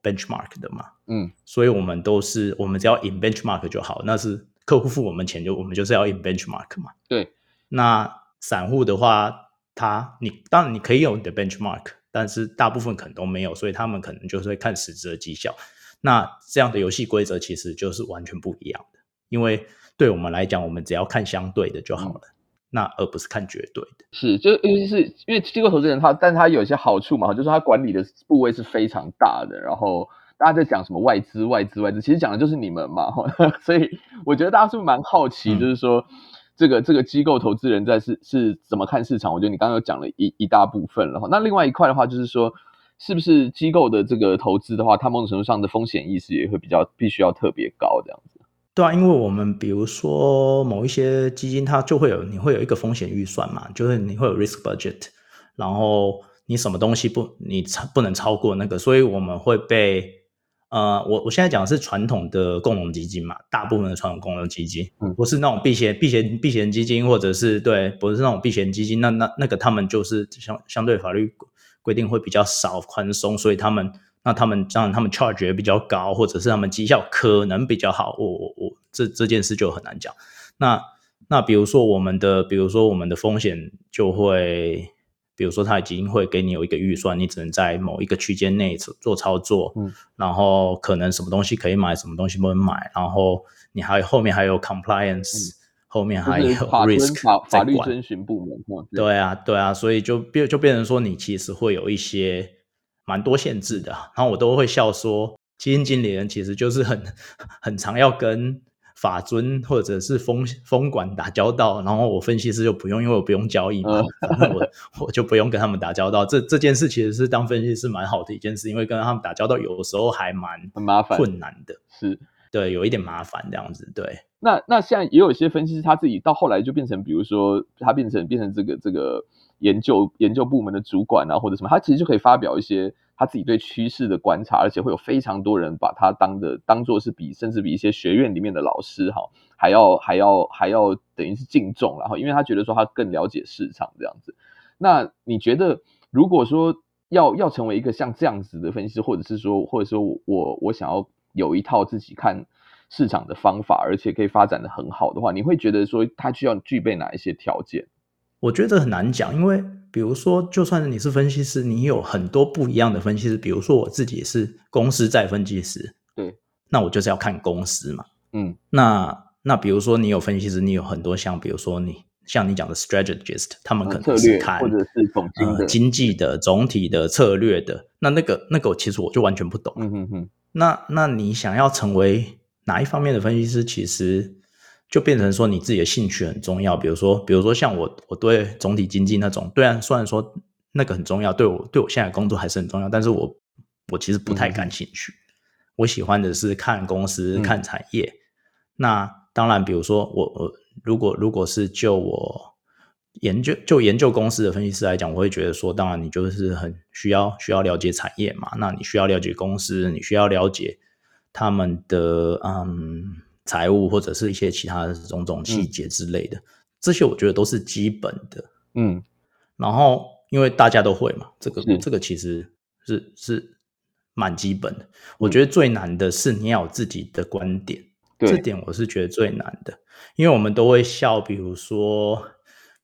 [SPEAKER 3] benchmark 的嘛，嗯，所以我们都是我们只要 in benchmark 就好，那是客户付我们钱就我们就是要 in benchmark 嘛，
[SPEAKER 2] 对。
[SPEAKER 3] 那散户的话，他你当然你可以有你的 benchmark，但是大部分可能都没有，所以他们可能就是会看实质的绩效。那这样的游戏规则其实就是完全不一样的，因为对我们来讲，我们只要看相对的就好了。嗯那而不是看绝对的，
[SPEAKER 2] 是，就尤其是因为机构投资人他，但他有一些好处嘛，就是他管理的部位是非常大的。然后大家在讲什么外资、外资、外资，其实讲的就是你们嘛，所以我觉得大家是不是蛮好奇，
[SPEAKER 3] 嗯、
[SPEAKER 2] 就是说这个这个机构投资人在是是怎么看市场？我觉得你刚刚有讲了一一大部分了哈。那另外一块的话，就是说是不是机构的这个投资的话，它某种程度上的风险意识也会比较必须要特别高这样子。
[SPEAKER 3] 对啊，因为我们比如说某一些基金，它就会有你会有一个风险预算嘛，就是你会有 risk budget，然后你什么东西不你超不能超过那个，所以我们会被呃，我我现在讲的是传统的共同基金嘛，大部分的传统共同基金，嗯，不是那种避险避险避险基金，或者是对，不是那种避险基金，那那那个他们就是相相对法律规定会比较少宽松，所以他们。那他们这样，他们 charge 也比较高，或者是他们绩效可能比较好，我我我这这件事就很难讲。那那比如说我们的，比如说我们的风险就会，比如说他已经会给你有一个预算，你只能在某一个区间内做操作，嗯，然后可能什么东西可以买，什么东西不能买，然后你还后面还有 compliance，嗯，后面还有 risk
[SPEAKER 2] 法法律遵循部门，
[SPEAKER 3] 对啊对啊，所以就变就变成说你其实会有一些。蛮多限制的，然后我都会笑说，基金经理人其实就是很很常要跟法尊或者是风风管打交道，然后我分析师就不用，因为我不用交易嘛，嗯、我 我就不用跟他们打交道。这这件事其实是当分析师蛮好的一件事，因为跟他们打交道有的时候还蛮
[SPEAKER 2] 很麻烦、
[SPEAKER 3] 困难的，
[SPEAKER 2] 是
[SPEAKER 3] 对，有一点麻烦这样子。对，
[SPEAKER 2] 那那现在也有一些分析师他自己到后来就变成，比如说他变成变成这个这个。研究研究部门的主管啊，或者什么，他其实就可以发表一些他自己对趋势的观察，而且会有非常多人把他当的当做是比甚至比一些学院里面的老师哈还要还要还要等于是敬重，然后因为他觉得说他更了解市场这样子。那你觉得如果说要要成为一个像这样子的分析师，或者是说或者说我我想要有一套自己看市场的方法，而且可以发展的很好的话，你会觉得说它需要具备哪一些条件？
[SPEAKER 3] 我觉得很难讲，因为比如说，就算你是分析师，你有很多不一样的分析师。比如说，我自己也是公司在分析师，
[SPEAKER 2] 对，
[SPEAKER 3] 那我就是要看公司嘛。
[SPEAKER 2] 嗯，
[SPEAKER 3] 那那比如说，你有分析师，你有很多像，比如说你像你讲的 strategist，他们可能是看
[SPEAKER 2] 或者是总
[SPEAKER 3] 经济的总体的策略的。那那个那个，其实我就完全不懂。
[SPEAKER 2] 嗯嗯嗯。
[SPEAKER 3] 那那你想要成为哪一方面的分析师？其实。就变成说你自己的兴趣很重要，比如说，比如说像我，我对总体经济那种，对啊，虽然说那个很重要，对我对我现在工作还是很重要，但是我我其实不太感兴趣。嗯、我喜欢的是看公司、看产业。嗯、那当然，比如说我我如果如果是就我研究就研究公司的分析师来讲，我会觉得说，当然你就是很需要需要了解产业嘛，那你需要了解公司，你需要了解他们的嗯。财务或者是一些其他的种种细节之类的，嗯、这些我觉得都是基本的。
[SPEAKER 2] 嗯，
[SPEAKER 3] 然后因为大家都会嘛，这
[SPEAKER 2] 个
[SPEAKER 3] 这个其实是是蛮基本的。我觉得最难的是你要有自己的观点，
[SPEAKER 2] 对
[SPEAKER 3] 这点我是觉得最难的。因为我们都会笑，比如说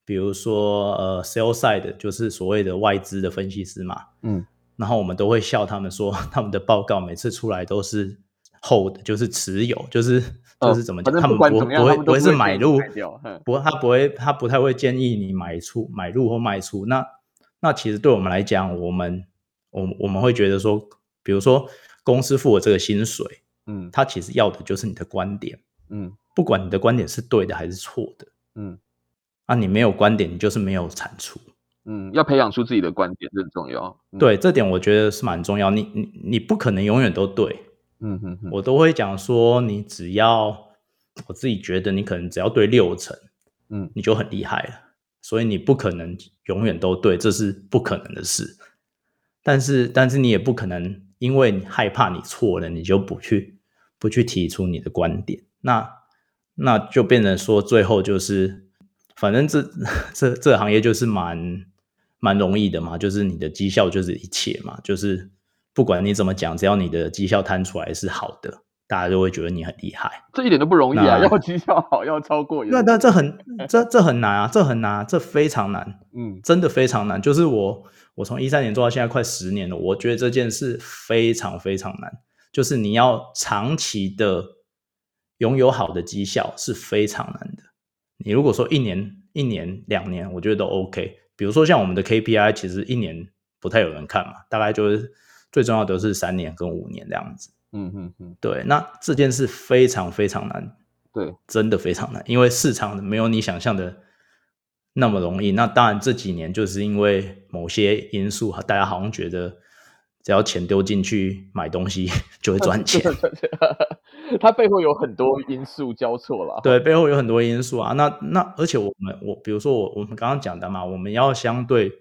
[SPEAKER 3] 比如说呃，sell side 就是所谓的外资的分析师嘛，
[SPEAKER 2] 嗯，
[SPEAKER 3] 然后我们都会笑他们说，他们的报告每次出来都是 hold，就是持有，就是。就是怎么讲，他们不不会不会是买入，不过他不会他不太会建议你买出买入或卖出。那那其实对我们来讲，我们我我们会觉得说，比如说公司付我这个薪水，
[SPEAKER 2] 嗯，
[SPEAKER 3] 他其实要的就是你的观点，
[SPEAKER 2] 嗯，
[SPEAKER 3] 不管你的观点是对的还是错的，
[SPEAKER 2] 嗯，
[SPEAKER 3] 啊，你没有观点，你就是没有产出，
[SPEAKER 2] 嗯，要培养出自己的观点，这很重要。
[SPEAKER 3] 对，这点我觉得是蛮重要。你你你不可能永远都对。
[SPEAKER 2] 嗯哼哼，
[SPEAKER 3] 我都会讲说，你只要我自己觉得你可能只要对六成，
[SPEAKER 2] 嗯，
[SPEAKER 3] 你就很厉害了。所以你不可能永远都对，这是不可能的事。但是，但是你也不可能因为你害怕你错了，你就不去不去提出你的观点。那那就变成说，最后就是，反正这 这这个行业就是蛮蛮容易的嘛，就是你的绩效就是一切嘛，就是。不管你怎么讲，只要你的绩效摊出来是好的，大家就会觉得你很厉害。
[SPEAKER 2] 这一点都不容易啊！要绩效好，要超过。
[SPEAKER 3] 那那这很 这这很难啊，这很难啊，这非常难。
[SPEAKER 2] 嗯，
[SPEAKER 3] 真的非常难。就是我我从一三年做到现在快十年了，我觉得这件事非常非常难。就是你要长期的拥有好的绩效是非常难的。你如果说一年、一年、两年，我觉得都 OK。比如说像我们的 KPI，其实一年不太有人看嘛，大概就是。最重要的是三年跟五年这样子，
[SPEAKER 2] 嗯嗯嗯，
[SPEAKER 3] 对，那这件事非常非常难，
[SPEAKER 2] 对，
[SPEAKER 3] 真的非常难，因为市场没有你想象的那么容易。那当然这几年就是因为某些因素，大家好像觉得只要钱丢进去买东西 就会赚钱。
[SPEAKER 2] 它背后有很多因素交错了。
[SPEAKER 3] 对，背后有很多因素啊。那那而且我们我比如说我我们刚刚讲的嘛，我们要相对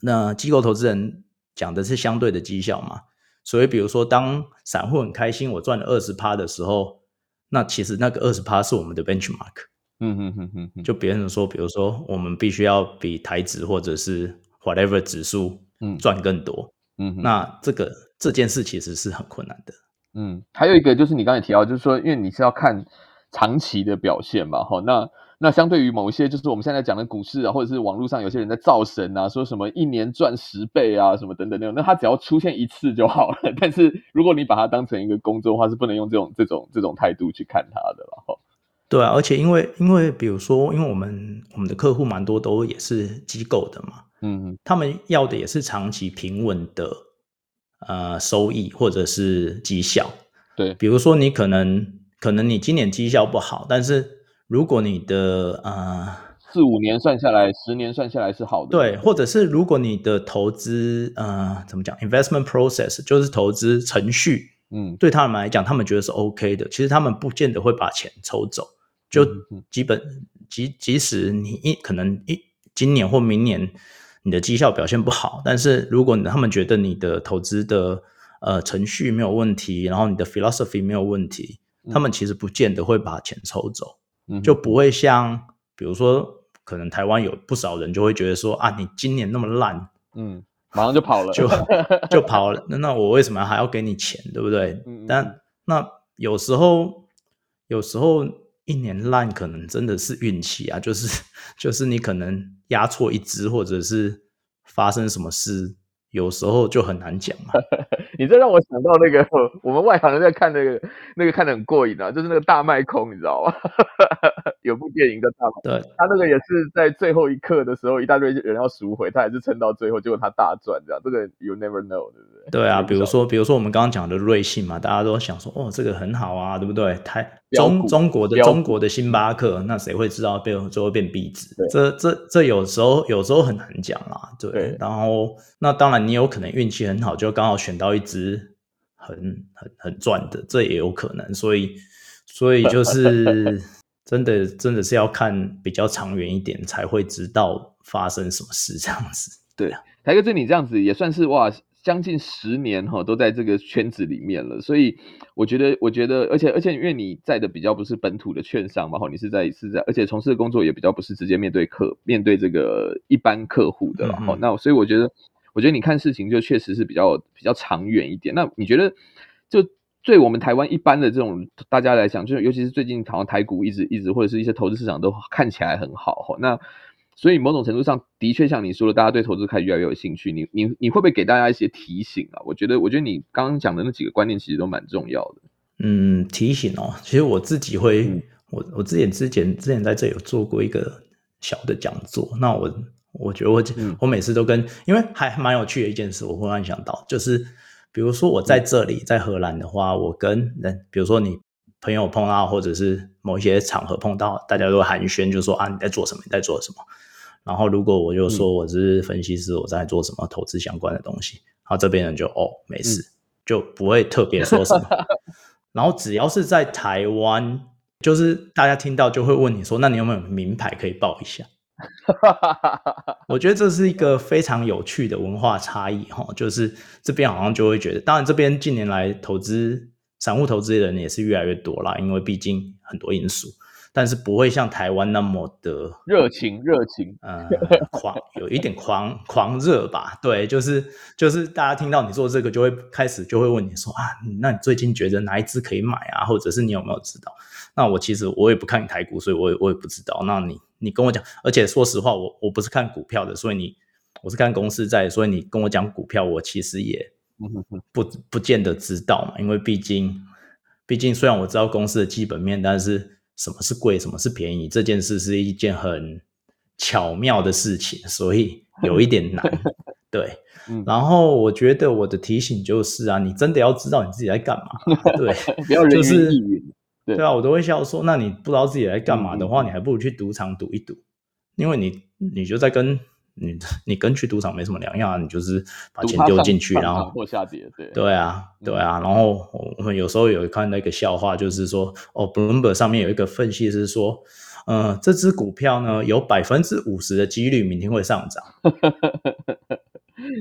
[SPEAKER 3] 那机构投资人讲的是相对的绩效嘛。所以比如说当散户很开心我赚了二十趴的时候，那其实那个二十趴是我们的 benchmark。
[SPEAKER 2] 嗯哼哼哼哼。
[SPEAKER 3] 就别人说，比如说我们必须要比台指或者是 whatever 指数赚更多。
[SPEAKER 2] 嗯哼。
[SPEAKER 3] 那这个这件事其实是很困难的。
[SPEAKER 2] 嗯，还有一个就是你刚才提到，就是说，因为你是要看长期的表现嘛，哈，那那相对于某一些，就是我们现在讲的股市啊，或者是网络上有些人在造神啊，说什么一年赚十倍啊，什么等等那种，那他只要出现一次就好了。但是如果你把它当成一个工作的话，是不能用这种这种这种态度去看它的了，哈。
[SPEAKER 3] 对啊，而且因为因为比如说，因为我们我们的客户蛮多都也是机构的嘛，
[SPEAKER 2] 嗯，
[SPEAKER 3] 他们要的也是长期平稳的。呃，收益或者是绩效，
[SPEAKER 2] 对，
[SPEAKER 3] 比如说你可能可能你今年绩效不好，但是如果你的呃
[SPEAKER 2] 四五年算下来，十年算下来是好的，
[SPEAKER 3] 对，或者是如果你的投资呃怎么讲，investment process 就是投资程序，
[SPEAKER 2] 嗯，
[SPEAKER 3] 对他们来讲，他们觉得是 OK 的，其实他们不见得会把钱抽走，就基本即即使你一可能一今年或明年。你的绩效表现不好，但是如果他们觉得你的投资的呃程序没有问题，然后你的 philosophy 没有问题，嗯、他们其实不见得会把钱抽走，
[SPEAKER 2] 嗯，
[SPEAKER 3] 就不会像比如说，可能台湾有不少人就会觉得说啊，你今年那么烂，
[SPEAKER 2] 嗯，马上就跑了，
[SPEAKER 3] 就 就跑了，那我为什么还要给你钱，对不对？
[SPEAKER 2] 嗯、
[SPEAKER 3] 但那有时候有时候一年烂可能真的是运气啊，就是 就是你可能。压错一只，或者是发生什么事，有时候就很难讲嘛。
[SPEAKER 2] 你这让我想到那个 我们外行人在看那个那个看得很过瘾啊，就是那个大卖空，你知道吗？有部电影叫大卖空，
[SPEAKER 3] 对，
[SPEAKER 2] 他那个也是在最后一刻的时候，一大堆人要赎回，他还是撑到最后，结果他大赚，这样这个 you never know，对不对？
[SPEAKER 3] 对啊，比如说比如说我们刚刚讲的瑞幸嘛，大家都想说哦，这个很好啊，对不对？台中中国的中国的星巴克，那谁会知道最后最后变壁纸？这这这有时候有时候很难讲啦，对。对然后那当然你有可能运气很好，就刚好选到一只很很很赚的，这也有可能。所以所以 就是真的真的是要看比较长远一点，才会知道发生什么事这样子。
[SPEAKER 2] 对，台哥，这你这样子也算是哇。将近十年哈，都在这个圈子里面了，所以我觉得，我觉得，而且而且，因为你在的比较不是本土的券商嘛，哈，你是在是在，而且从事的工作也比较不是直接面对客，面对这个一般客户的了哈。那所以我觉得，我觉得你看事情就确实是比较比较长远一点。那你觉得，就对我们台湾一般的这种大家来讲，就是尤其是最近好像台股一直一直或者是一些投资市场都看起来很好哈，那。所以某种程度上的确像你说的，大家对投资开始越来越有兴趣。你你你会不会给大家一些提醒啊？我觉得我觉得你刚刚讲的那几个观念其实都蛮重要的。
[SPEAKER 3] 嗯，提醒哦，其实我自己会，
[SPEAKER 2] 嗯、
[SPEAKER 3] 我我之前之前之前在这里有做过一个小的讲座。那我我觉得我、嗯、我每次都跟，因为还蛮有趣的一件事，我忽然想到，就是比如说我在这里在荷兰的话，我跟人，比如说你朋友碰到，或者是某一些场合碰到，大家都寒暄，就说啊，你在做什么？你在做什么？然后，如果我就说我是分析师，我在做什么投资相关的东西，然后这边人就哦没事，就不会特别说什么。然后只要是在台湾，就是大家听到就会问你说，那你有没有名牌可以报一下？我觉得这是一个非常有趣的文化差异哈，就是这边好像就会觉得，当然这边近年来投资散户投资的人也是越来越多啦，因为毕竟很多因素。但是不会像台湾那么的
[SPEAKER 2] 热情，热情，
[SPEAKER 3] 呃，狂，有一点狂狂热吧？对，就是就是大家听到你做这个，就会开始就会问你说啊，那你最近觉得哪一支可以买啊？或者是你有没有知道？那我其实我也不看台股，所以我也我也不知道。那你你跟我讲，而且说实话，我我不是看股票的，所以你我是看公司在，所以你跟我讲股票，我其实也不不见得知道嘛，因为毕竟毕竟虽然我知道公司的基本面，但是。什么是贵，什么是便宜？这件事是一件很巧妙的事情，所以有一点难。对，嗯、然后我觉得我的提醒就是啊，你真的要知道你自己在干嘛。对，
[SPEAKER 2] 不要人云亦云。
[SPEAKER 3] 对，啊，我都会笑说，那你不知道自己在干嘛的话，
[SPEAKER 2] 嗯、
[SPEAKER 3] 你还不如去赌场赌一赌，因为你你就在跟你 你跟去赌场没什么两样啊，你就是把钱丢进去，然后
[SPEAKER 2] 或下跌，对
[SPEAKER 3] 对啊对啊，然后我们有时候有看到一个笑话，就是说哦，Bloomberg 上面有一个分析是说，嗯、呃，这只股票呢有百分之五十的几率明天会上涨。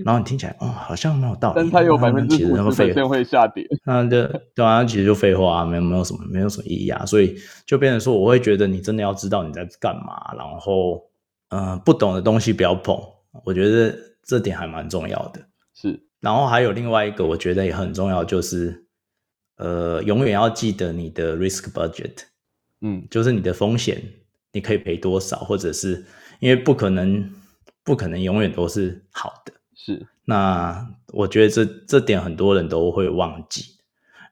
[SPEAKER 3] 然后你听起来，哦，好像没有道理。
[SPEAKER 2] 但它有百分之五十的会下跌，
[SPEAKER 3] 那就对啊，其实就废话啊，没有没有什么没有什么意义啊。所以就变成说，我会觉得你真的要知道你在干嘛，然后，呃，不懂的东西不要碰。我觉得这点还蛮重要的。
[SPEAKER 2] 是，
[SPEAKER 3] 然后还有另外一个，我觉得也很重要，就是，呃，永远要记得你的 risk budget，
[SPEAKER 2] 嗯，
[SPEAKER 3] 就是你的风险，你可以赔多少，或者是因为不可能，不可能永远都是好的。
[SPEAKER 2] 是，
[SPEAKER 3] 那我觉得这这点很多人都会忘记，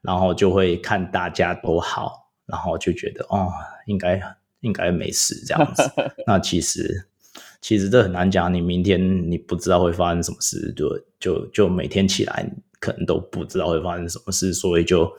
[SPEAKER 3] 然后就会看大家都好，然后就觉得哦，应该应该没事这样子。那其实其实这很难讲，你明天你不知道会发生什么事，就就就每天起来可能都不知道会发生什么事，所以就。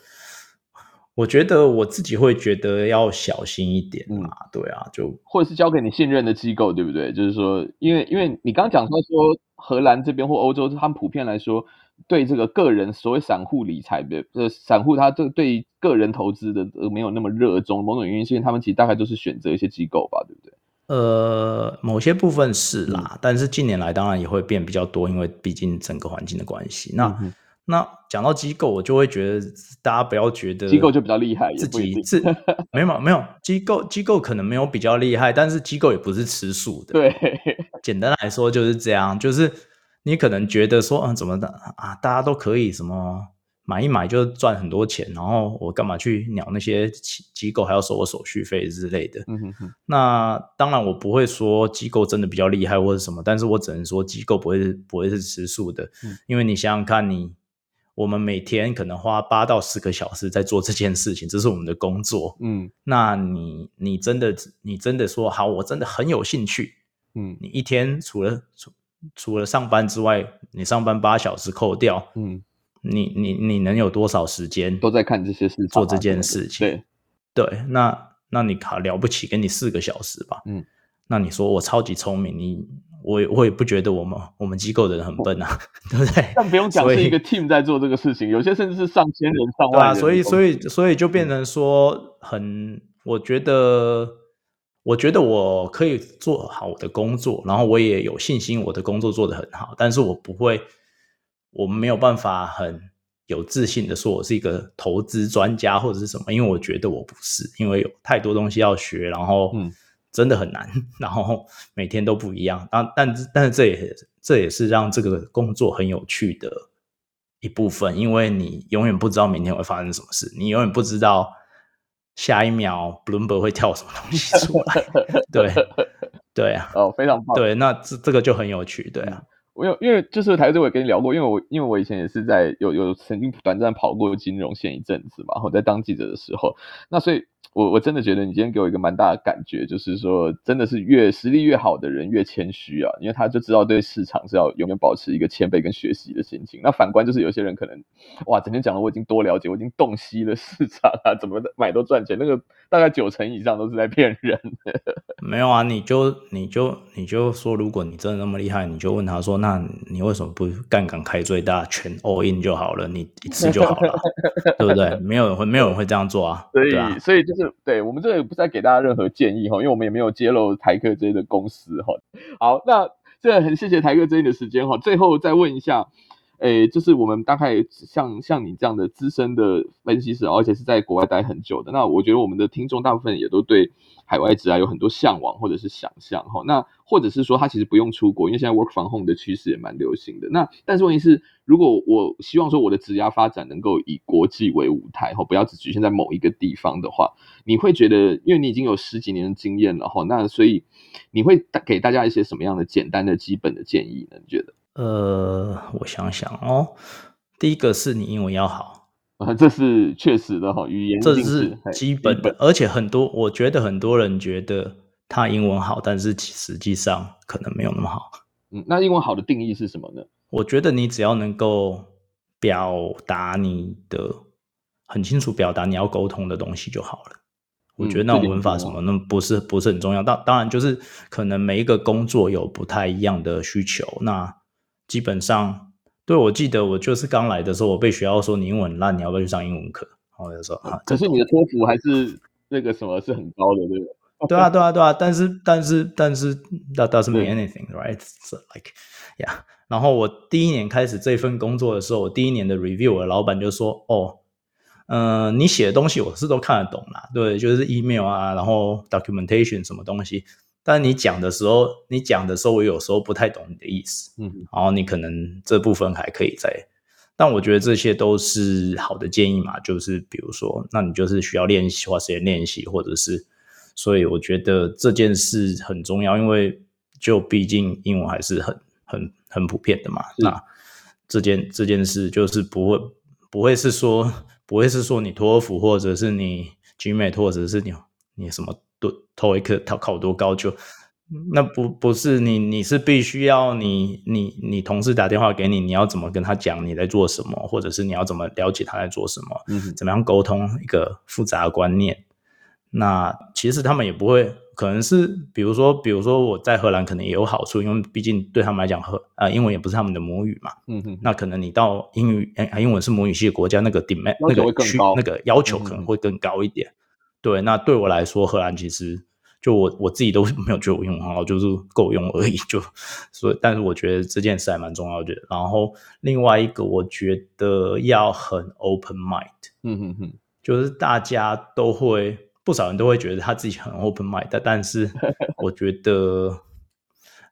[SPEAKER 3] 我觉得我自己会觉得要小心一点嘛，嗯、对啊，就
[SPEAKER 2] 或者是交给你信任的机构，对不对？就是说，因为因为你刚刚讲到说，荷兰这边或欧洲，他们普遍来说对这个个人所谓散户理财的，呃，散户他对对个人投资的没有那么热衷，某种原因是因为他们其实大概都是选择一些机构吧，对不对？
[SPEAKER 3] 呃，某些部分是啦，嗯、但是近年来当然也会变比较多，因为毕竟整个环境的关系。那、嗯那讲到机构，我就会觉得大家不要觉得
[SPEAKER 2] 机构就比较厉害，
[SPEAKER 3] 自己自 没有没有机构机构可能没有比较厉害，但是机构也不是吃素的。
[SPEAKER 2] 对，
[SPEAKER 3] 简单来说就是这样，就是你可能觉得说，嗯，怎么的啊，大家都可以什么买一买就赚很多钱，然后我干嘛去鸟那些机构还要收我手续费之类的。
[SPEAKER 2] 嗯哼哼。
[SPEAKER 3] 那当然我不会说机构真的比较厉害或者什么，但是我只能说机构不会不会是吃素的，嗯，因为你想想看你。我们每天可能花八到十个小时在做这件事情，这是我们的工作。
[SPEAKER 2] 嗯，
[SPEAKER 3] 那你你真的你真的说好，我真的很有兴趣。
[SPEAKER 2] 嗯，
[SPEAKER 3] 你一天除了除除了上班之外，你上班八小时扣掉，
[SPEAKER 2] 嗯，
[SPEAKER 3] 你你你能有多少时间
[SPEAKER 2] 都在看这些事，
[SPEAKER 3] 做这件事情？
[SPEAKER 2] 对
[SPEAKER 3] 对，那那你好了不起，给你四个小时吧。
[SPEAKER 2] 嗯，
[SPEAKER 3] 那你说我超级聪明，你。我也我也不觉得我们我们机构的人很笨啊，对不对？
[SPEAKER 2] 但不用讲，是一个 team 在做这个事情，有些甚至是上千人、上万人。
[SPEAKER 3] 对啊，所以所以所以就变成说很，嗯、我觉得我觉得我可以做好我的工作，然后我也有信心我的工作做得很好，但是我不会，我没有办法很有自信的说我是一个投资专家或者是什么，因为我觉得我不是，因为有太多东西要学，然后嗯。真的很难，然后每天都不一样，但但但是这也这也是让这个工作很有趣的一部分，因为你永远不知道明天会发生什么事，你永远不知道下一秒 Bloomberg 会跳什么东西出来，对对啊，
[SPEAKER 2] 哦，非常棒，
[SPEAKER 3] 对，那这这个就很有趣，对啊。
[SPEAKER 2] 我有，因为就是台子，我也跟你聊过，因为我因为我以前也是在有有曾经短暂跑过金融线一阵子嘛，我在当记者的时候，那所以我我真的觉得你今天给我一个蛮大的感觉，就是说真的是越实力越好的人越谦虚啊，因为他就知道对市场是要永远保持一个谦卑跟学习的心情。那反观就是有些人可能哇，整天讲了我已经多了解，我已经洞悉了市场啊，怎么买都赚钱，那个大概九成以上都是在骗人。
[SPEAKER 3] 没有啊，你就你就你就说，如果你真的那么厉害，你就问他说那。那你为什么不杠杆开最大，全 all in 就好了？你一次就好了，对不对？没有人会，没有人会这样做啊。
[SPEAKER 2] 所以，
[SPEAKER 3] 啊、
[SPEAKER 2] 所以就是，对我们这里不再给大家任何建议哈，因为我们也没有揭露台客这的公司哈。好，那这很谢谢台客这的时间哈。最后再问一下，诶，就是我们大概像像你这样的资深的分析师，而且是在国外待很久的，那我觉得我们的听众大部分也都对。海外职涯有很多向往或者是想象哈，那或者是说他其实不用出国，因为现在 work from home 的趋势也蛮流行的。那但是问题是，如果我希望说我的职涯发展能够以国际为舞台哈，不要只局限在某一个地方的话，你会觉得，因为你已经有十几年的经验了哈，那所以你会给大家一些什么样的简单的基本的建议呢？你觉得？
[SPEAKER 3] 呃，我想想哦，第一个是你英文要好。
[SPEAKER 2] 啊，这是确实的哈，语言
[SPEAKER 3] 这是基本的，而且很多，我觉得很多人觉得他英文好，但是实际上可能没有那么好。
[SPEAKER 2] 嗯，那英文好的定义是什么呢？
[SPEAKER 3] 我觉得你只要能够表达你的很清楚表达你要沟通的东西就好了。我觉得那种文法什么，那不是不是很重要。当当然就是可能每一个工作有不太一样的需求。那基本上，对，我记得我就是刚来的时候，我被学校说你英文很烂，你要不要去上英文课？然后我就说啊，
[SPEAKER 2] 可是你的托福还是那个什么是很高的，对吧？
[SPEAKER 3] 对啊，对啊，对啊。但是但是但是，that doesn't mean anything, right? So like, yeah. 然后我第一年开始这份工作的时候，我第一年的 review，我的老板就说，哦。嗯、呃，你写的东西我是都看得懂啦，对，就是 email 啊，然后 documentation 什么东西。但你讲的时候，你讲的时候，我有时候不太懂你的意思，嗯，然后你可能这部分还可以再，但我觉得这些都是好的建议嘛，就是比如说，那你就是需要练习，花时间练习，或者是，所以我觉得这件事很重要，因为就毕竟英文还是很很很普遍的嘛，那这件这件事就是不会不会是说。不会是说你托福或者是你 GMAT 或者是你你什么多 TOEIC 考考多高就那不不是你你是必须要你你你同事打电话给你，你要怎么跟他讲你在做什么，或者是你要怎么了解他在做什么，嗯，怎么样沟通一个复杂的观念，那其实他们也不会。可能是比如说，比如说我在荷兰可能也有好处，因为毕竟对他们来讲，荷啊英文也不是他们的母语嘛。嗯哼。那可能你到英语，哎，英文是母语系的国家，那个 demand 那个区那个要求可能会更高一点。嗯、对，那对我来说，荷兰其实就我我自己都没有觉得我英文很好，就是够用而已。就所以，但是我觉得这件事还蛮重要的。然后另外一个，我觉得要很 open mind。嗯哼哼，就是大家都会。不少人都会觉得他自己很 open mind，但是 我觉得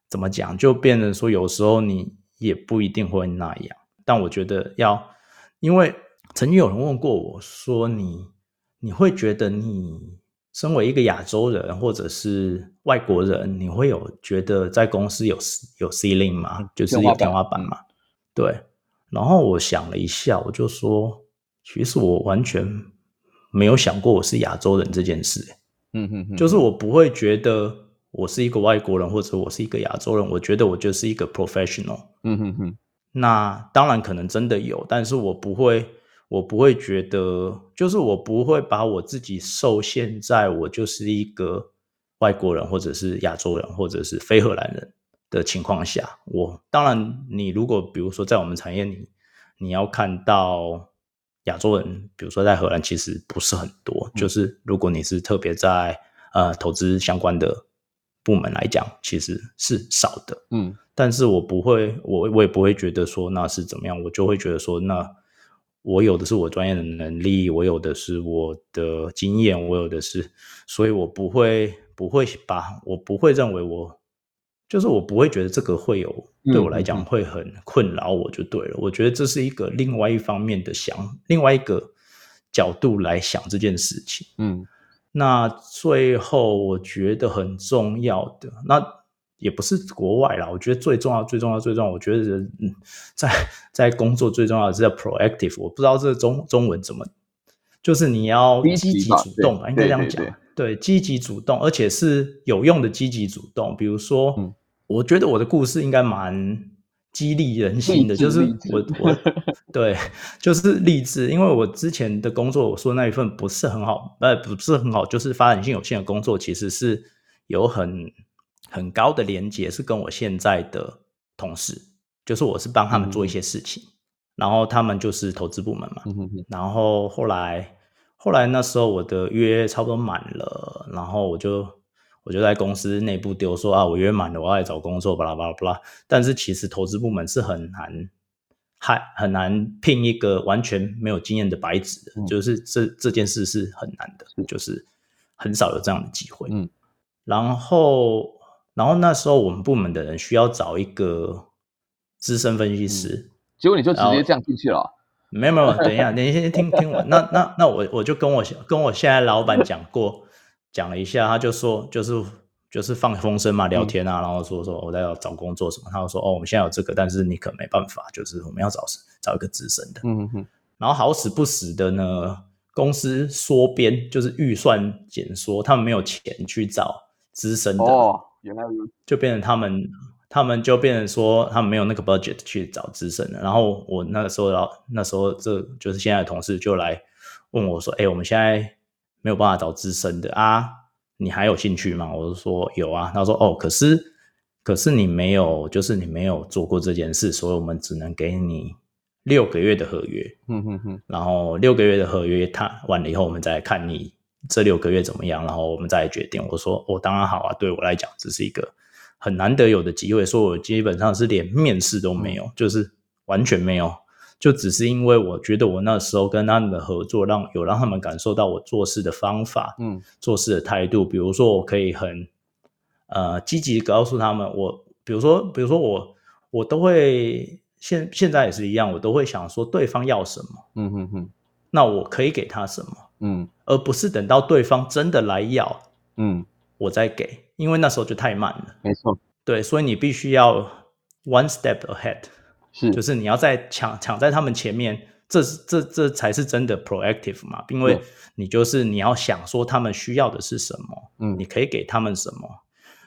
[SPEAKER 3] 怎么讲，就变成说有时候你也不一定会那样。但我觉得要，因为曾经有人问过我说你：“你你会觉得你身为一个亚洲人或者是外国人，你会有觉得在公司有有 ceiling 吗？就是有天花板吗？”对。然后我想了一下，我就说：“其实我完全。”没有想过我是亚洲人这件事，嗯哼哼，就是我不会觉得我是一个外国人或者我是一个亚洲人，我觉得我就是一个 professional，嗯哼哼。那当然可能真的有，但是我不会，我不会觉得，就是我不会把我自己受限在我就是一个外国人或者是亚洲人或者是非荷兰人的情况下。我当然，你如果比如说在我们产业里，你要看到。亚洲人，比如说在荷兰，其实不是很多。嗯、就是如果你是特别在呃投资相关的部门来讲，其实是少的。嗯，但是我不会，我我也不会觉得说那是怎么样，我就会觉得说，那我有的是我专业的能力，我有的是我的经验，我有的是，所以我不会不会把我不会认为我。就是我不会觉得这个会有对我来讲会很困扰，我就对了。嗯嗯。我觉得这是一个另外一方面的想，另外一个角度来想这件事情。嗯，那最后我觉得很重要的，那也不是国外啦。我觉得最重要、最重要、最重要，我觉得嗯，在在工作最重要的是要 proactive。我不知道这个中中文怎么，就是你要积极主动吧，应该这样讲。对，积极主动，而且是有用的积极主动。比如说，嗯、我觉得我的故事应该蛮激励人心的，就是我 我对，就是励志。因为我之前的工作，我说那一份不是很好，呃，不是很好，就是发展性有限的工作，其实是有很很高的连接，是跟我现在的同事，就是我是帮他们做一些事情，嗯、然后他们就是投资部门嘛，嗯、然后后来。后来那时候我的约差不多满了，然后我就我就在公司内部丢说啊，我约满了，我要来找工作，巴拉巴拉巴拉。但是其实投资部门是很难，还很难聘一个完全没有经验的白纸，嗯、就是这这件事是很难的，就是很少有这样的机会。嗯，然后然后那时候我们部门的人需要找一个资深分析师，嗯、
[SPEAKER 2] 结果你就直接这样进去了。
[SPEAKER 3] 没有没有，等一下，你先听听我。那那那我我就跟我跟我现在老板讲过，讲了一下，他就说就是就是放风声嘛，聊天啊，嗯、然后说说我在要找工作什么，他就说哦，我们现在有这个，但是你可没办法，就是我们要找找一个资深的。嗯哼。然后好死不死的呢，公司缩编，就是预算减缩，他们没有钱去找资深的。哦，原来就变成他们。他们就变成说，他们没有那个 budget 去找资深的。然后我那个时候，然后那时候这就是现在的同事就来问我说：“哎、欸，我们现在没有办法找资深的啊，你还有兴趣吗？”我就说：“有啊。”他说：“哦，可是可是你没有，就是你没有做过这件事，所以我们只能给你六个月的合约。嗯哼哼，然后六个月的合约他完了以后，我们再看你这六个月怎么样，然后我们再来决定。”我说：“我、哦、当然好啊，对我来讲这是一个很难得有的机会，说我基本上是连面试都没有，嗯、就是完全没有。”就只是因为我觉得我那时候跟他们的合作让，让有让他们感受到我做事的方法，嗯，做事的态度。比如说，我可以很呃积极告诉他们，我比如说，比如说我我都会现现在也是一样，我都会想说对方要什么，嗯哼哼，那我可以给他什么，嗯，而不是等到对方真的来要，嗯，我再给，因为那时候就太慢了。没错，对，所以你必须要 one step ahead。是，就是你要在抢抢在他们前面，这这这才是真的 proactive 嘛，因为你就是你要想说他们需要的是什么，嗯，你可以给他们什么，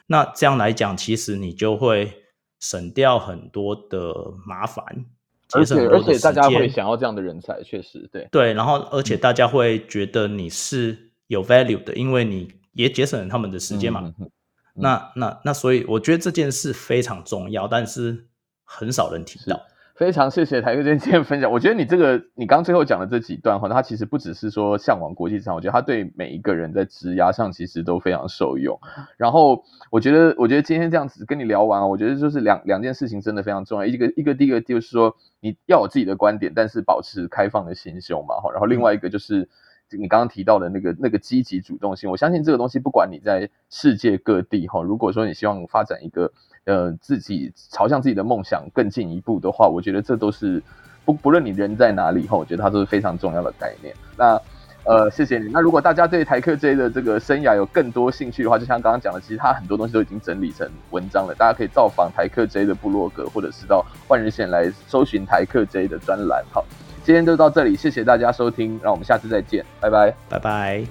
[SPEAKER 3] 那这样来讲，其实你就会省掉很多的麻烦，
[SPEAKER 2] 而且而且大家会想要这样的人才，确实对。
[SPEAKER 3] 对，然后而且大家会觉得你是有 value 的，因为你也节省了他们的时间嘛，嗯嗯嗯、那那那所以我觉得这件事非常重要，但是。很少人提到，
[SPEAKER 2] 非常谢谢台哥今天分享。我觉得你这个，你刚最后讲的这几段话，它其实不只是说向往国际上，我觉得它对每一个人在职涯上其实都非常受用。然后我觉得，我觉得今天这样子跟你聊完啊，我觉得就是两两件事情真的非常重要。一个一个第一个就是说，你要有自己的观点，但是保持开放的心胸嘛。哈，然后另外一个就是你刚刚提到的那个那个积极主动性。我相信这个东西，不管你在世界各地哈，如果说你希望发展一个。呃，自己朝向自己的梦想更进一步的话，我觉得这都是不不论你人在哪里哈，我觉得它都是非常重要的概念。那呃，谢谢你。那如果大家对台客 J 的这个生涯有更多兴趣的话，就像刚刚讲的，其实他很多东西都已经整理成文章了，大家可以造访台客 J 的部落格，或者是到万日线来搜寻台客 J 的专栏。好，今天就到这里，谢谢大家收听，让我们下次再见，拜拜，
[SPEAKER 3] 拜拜。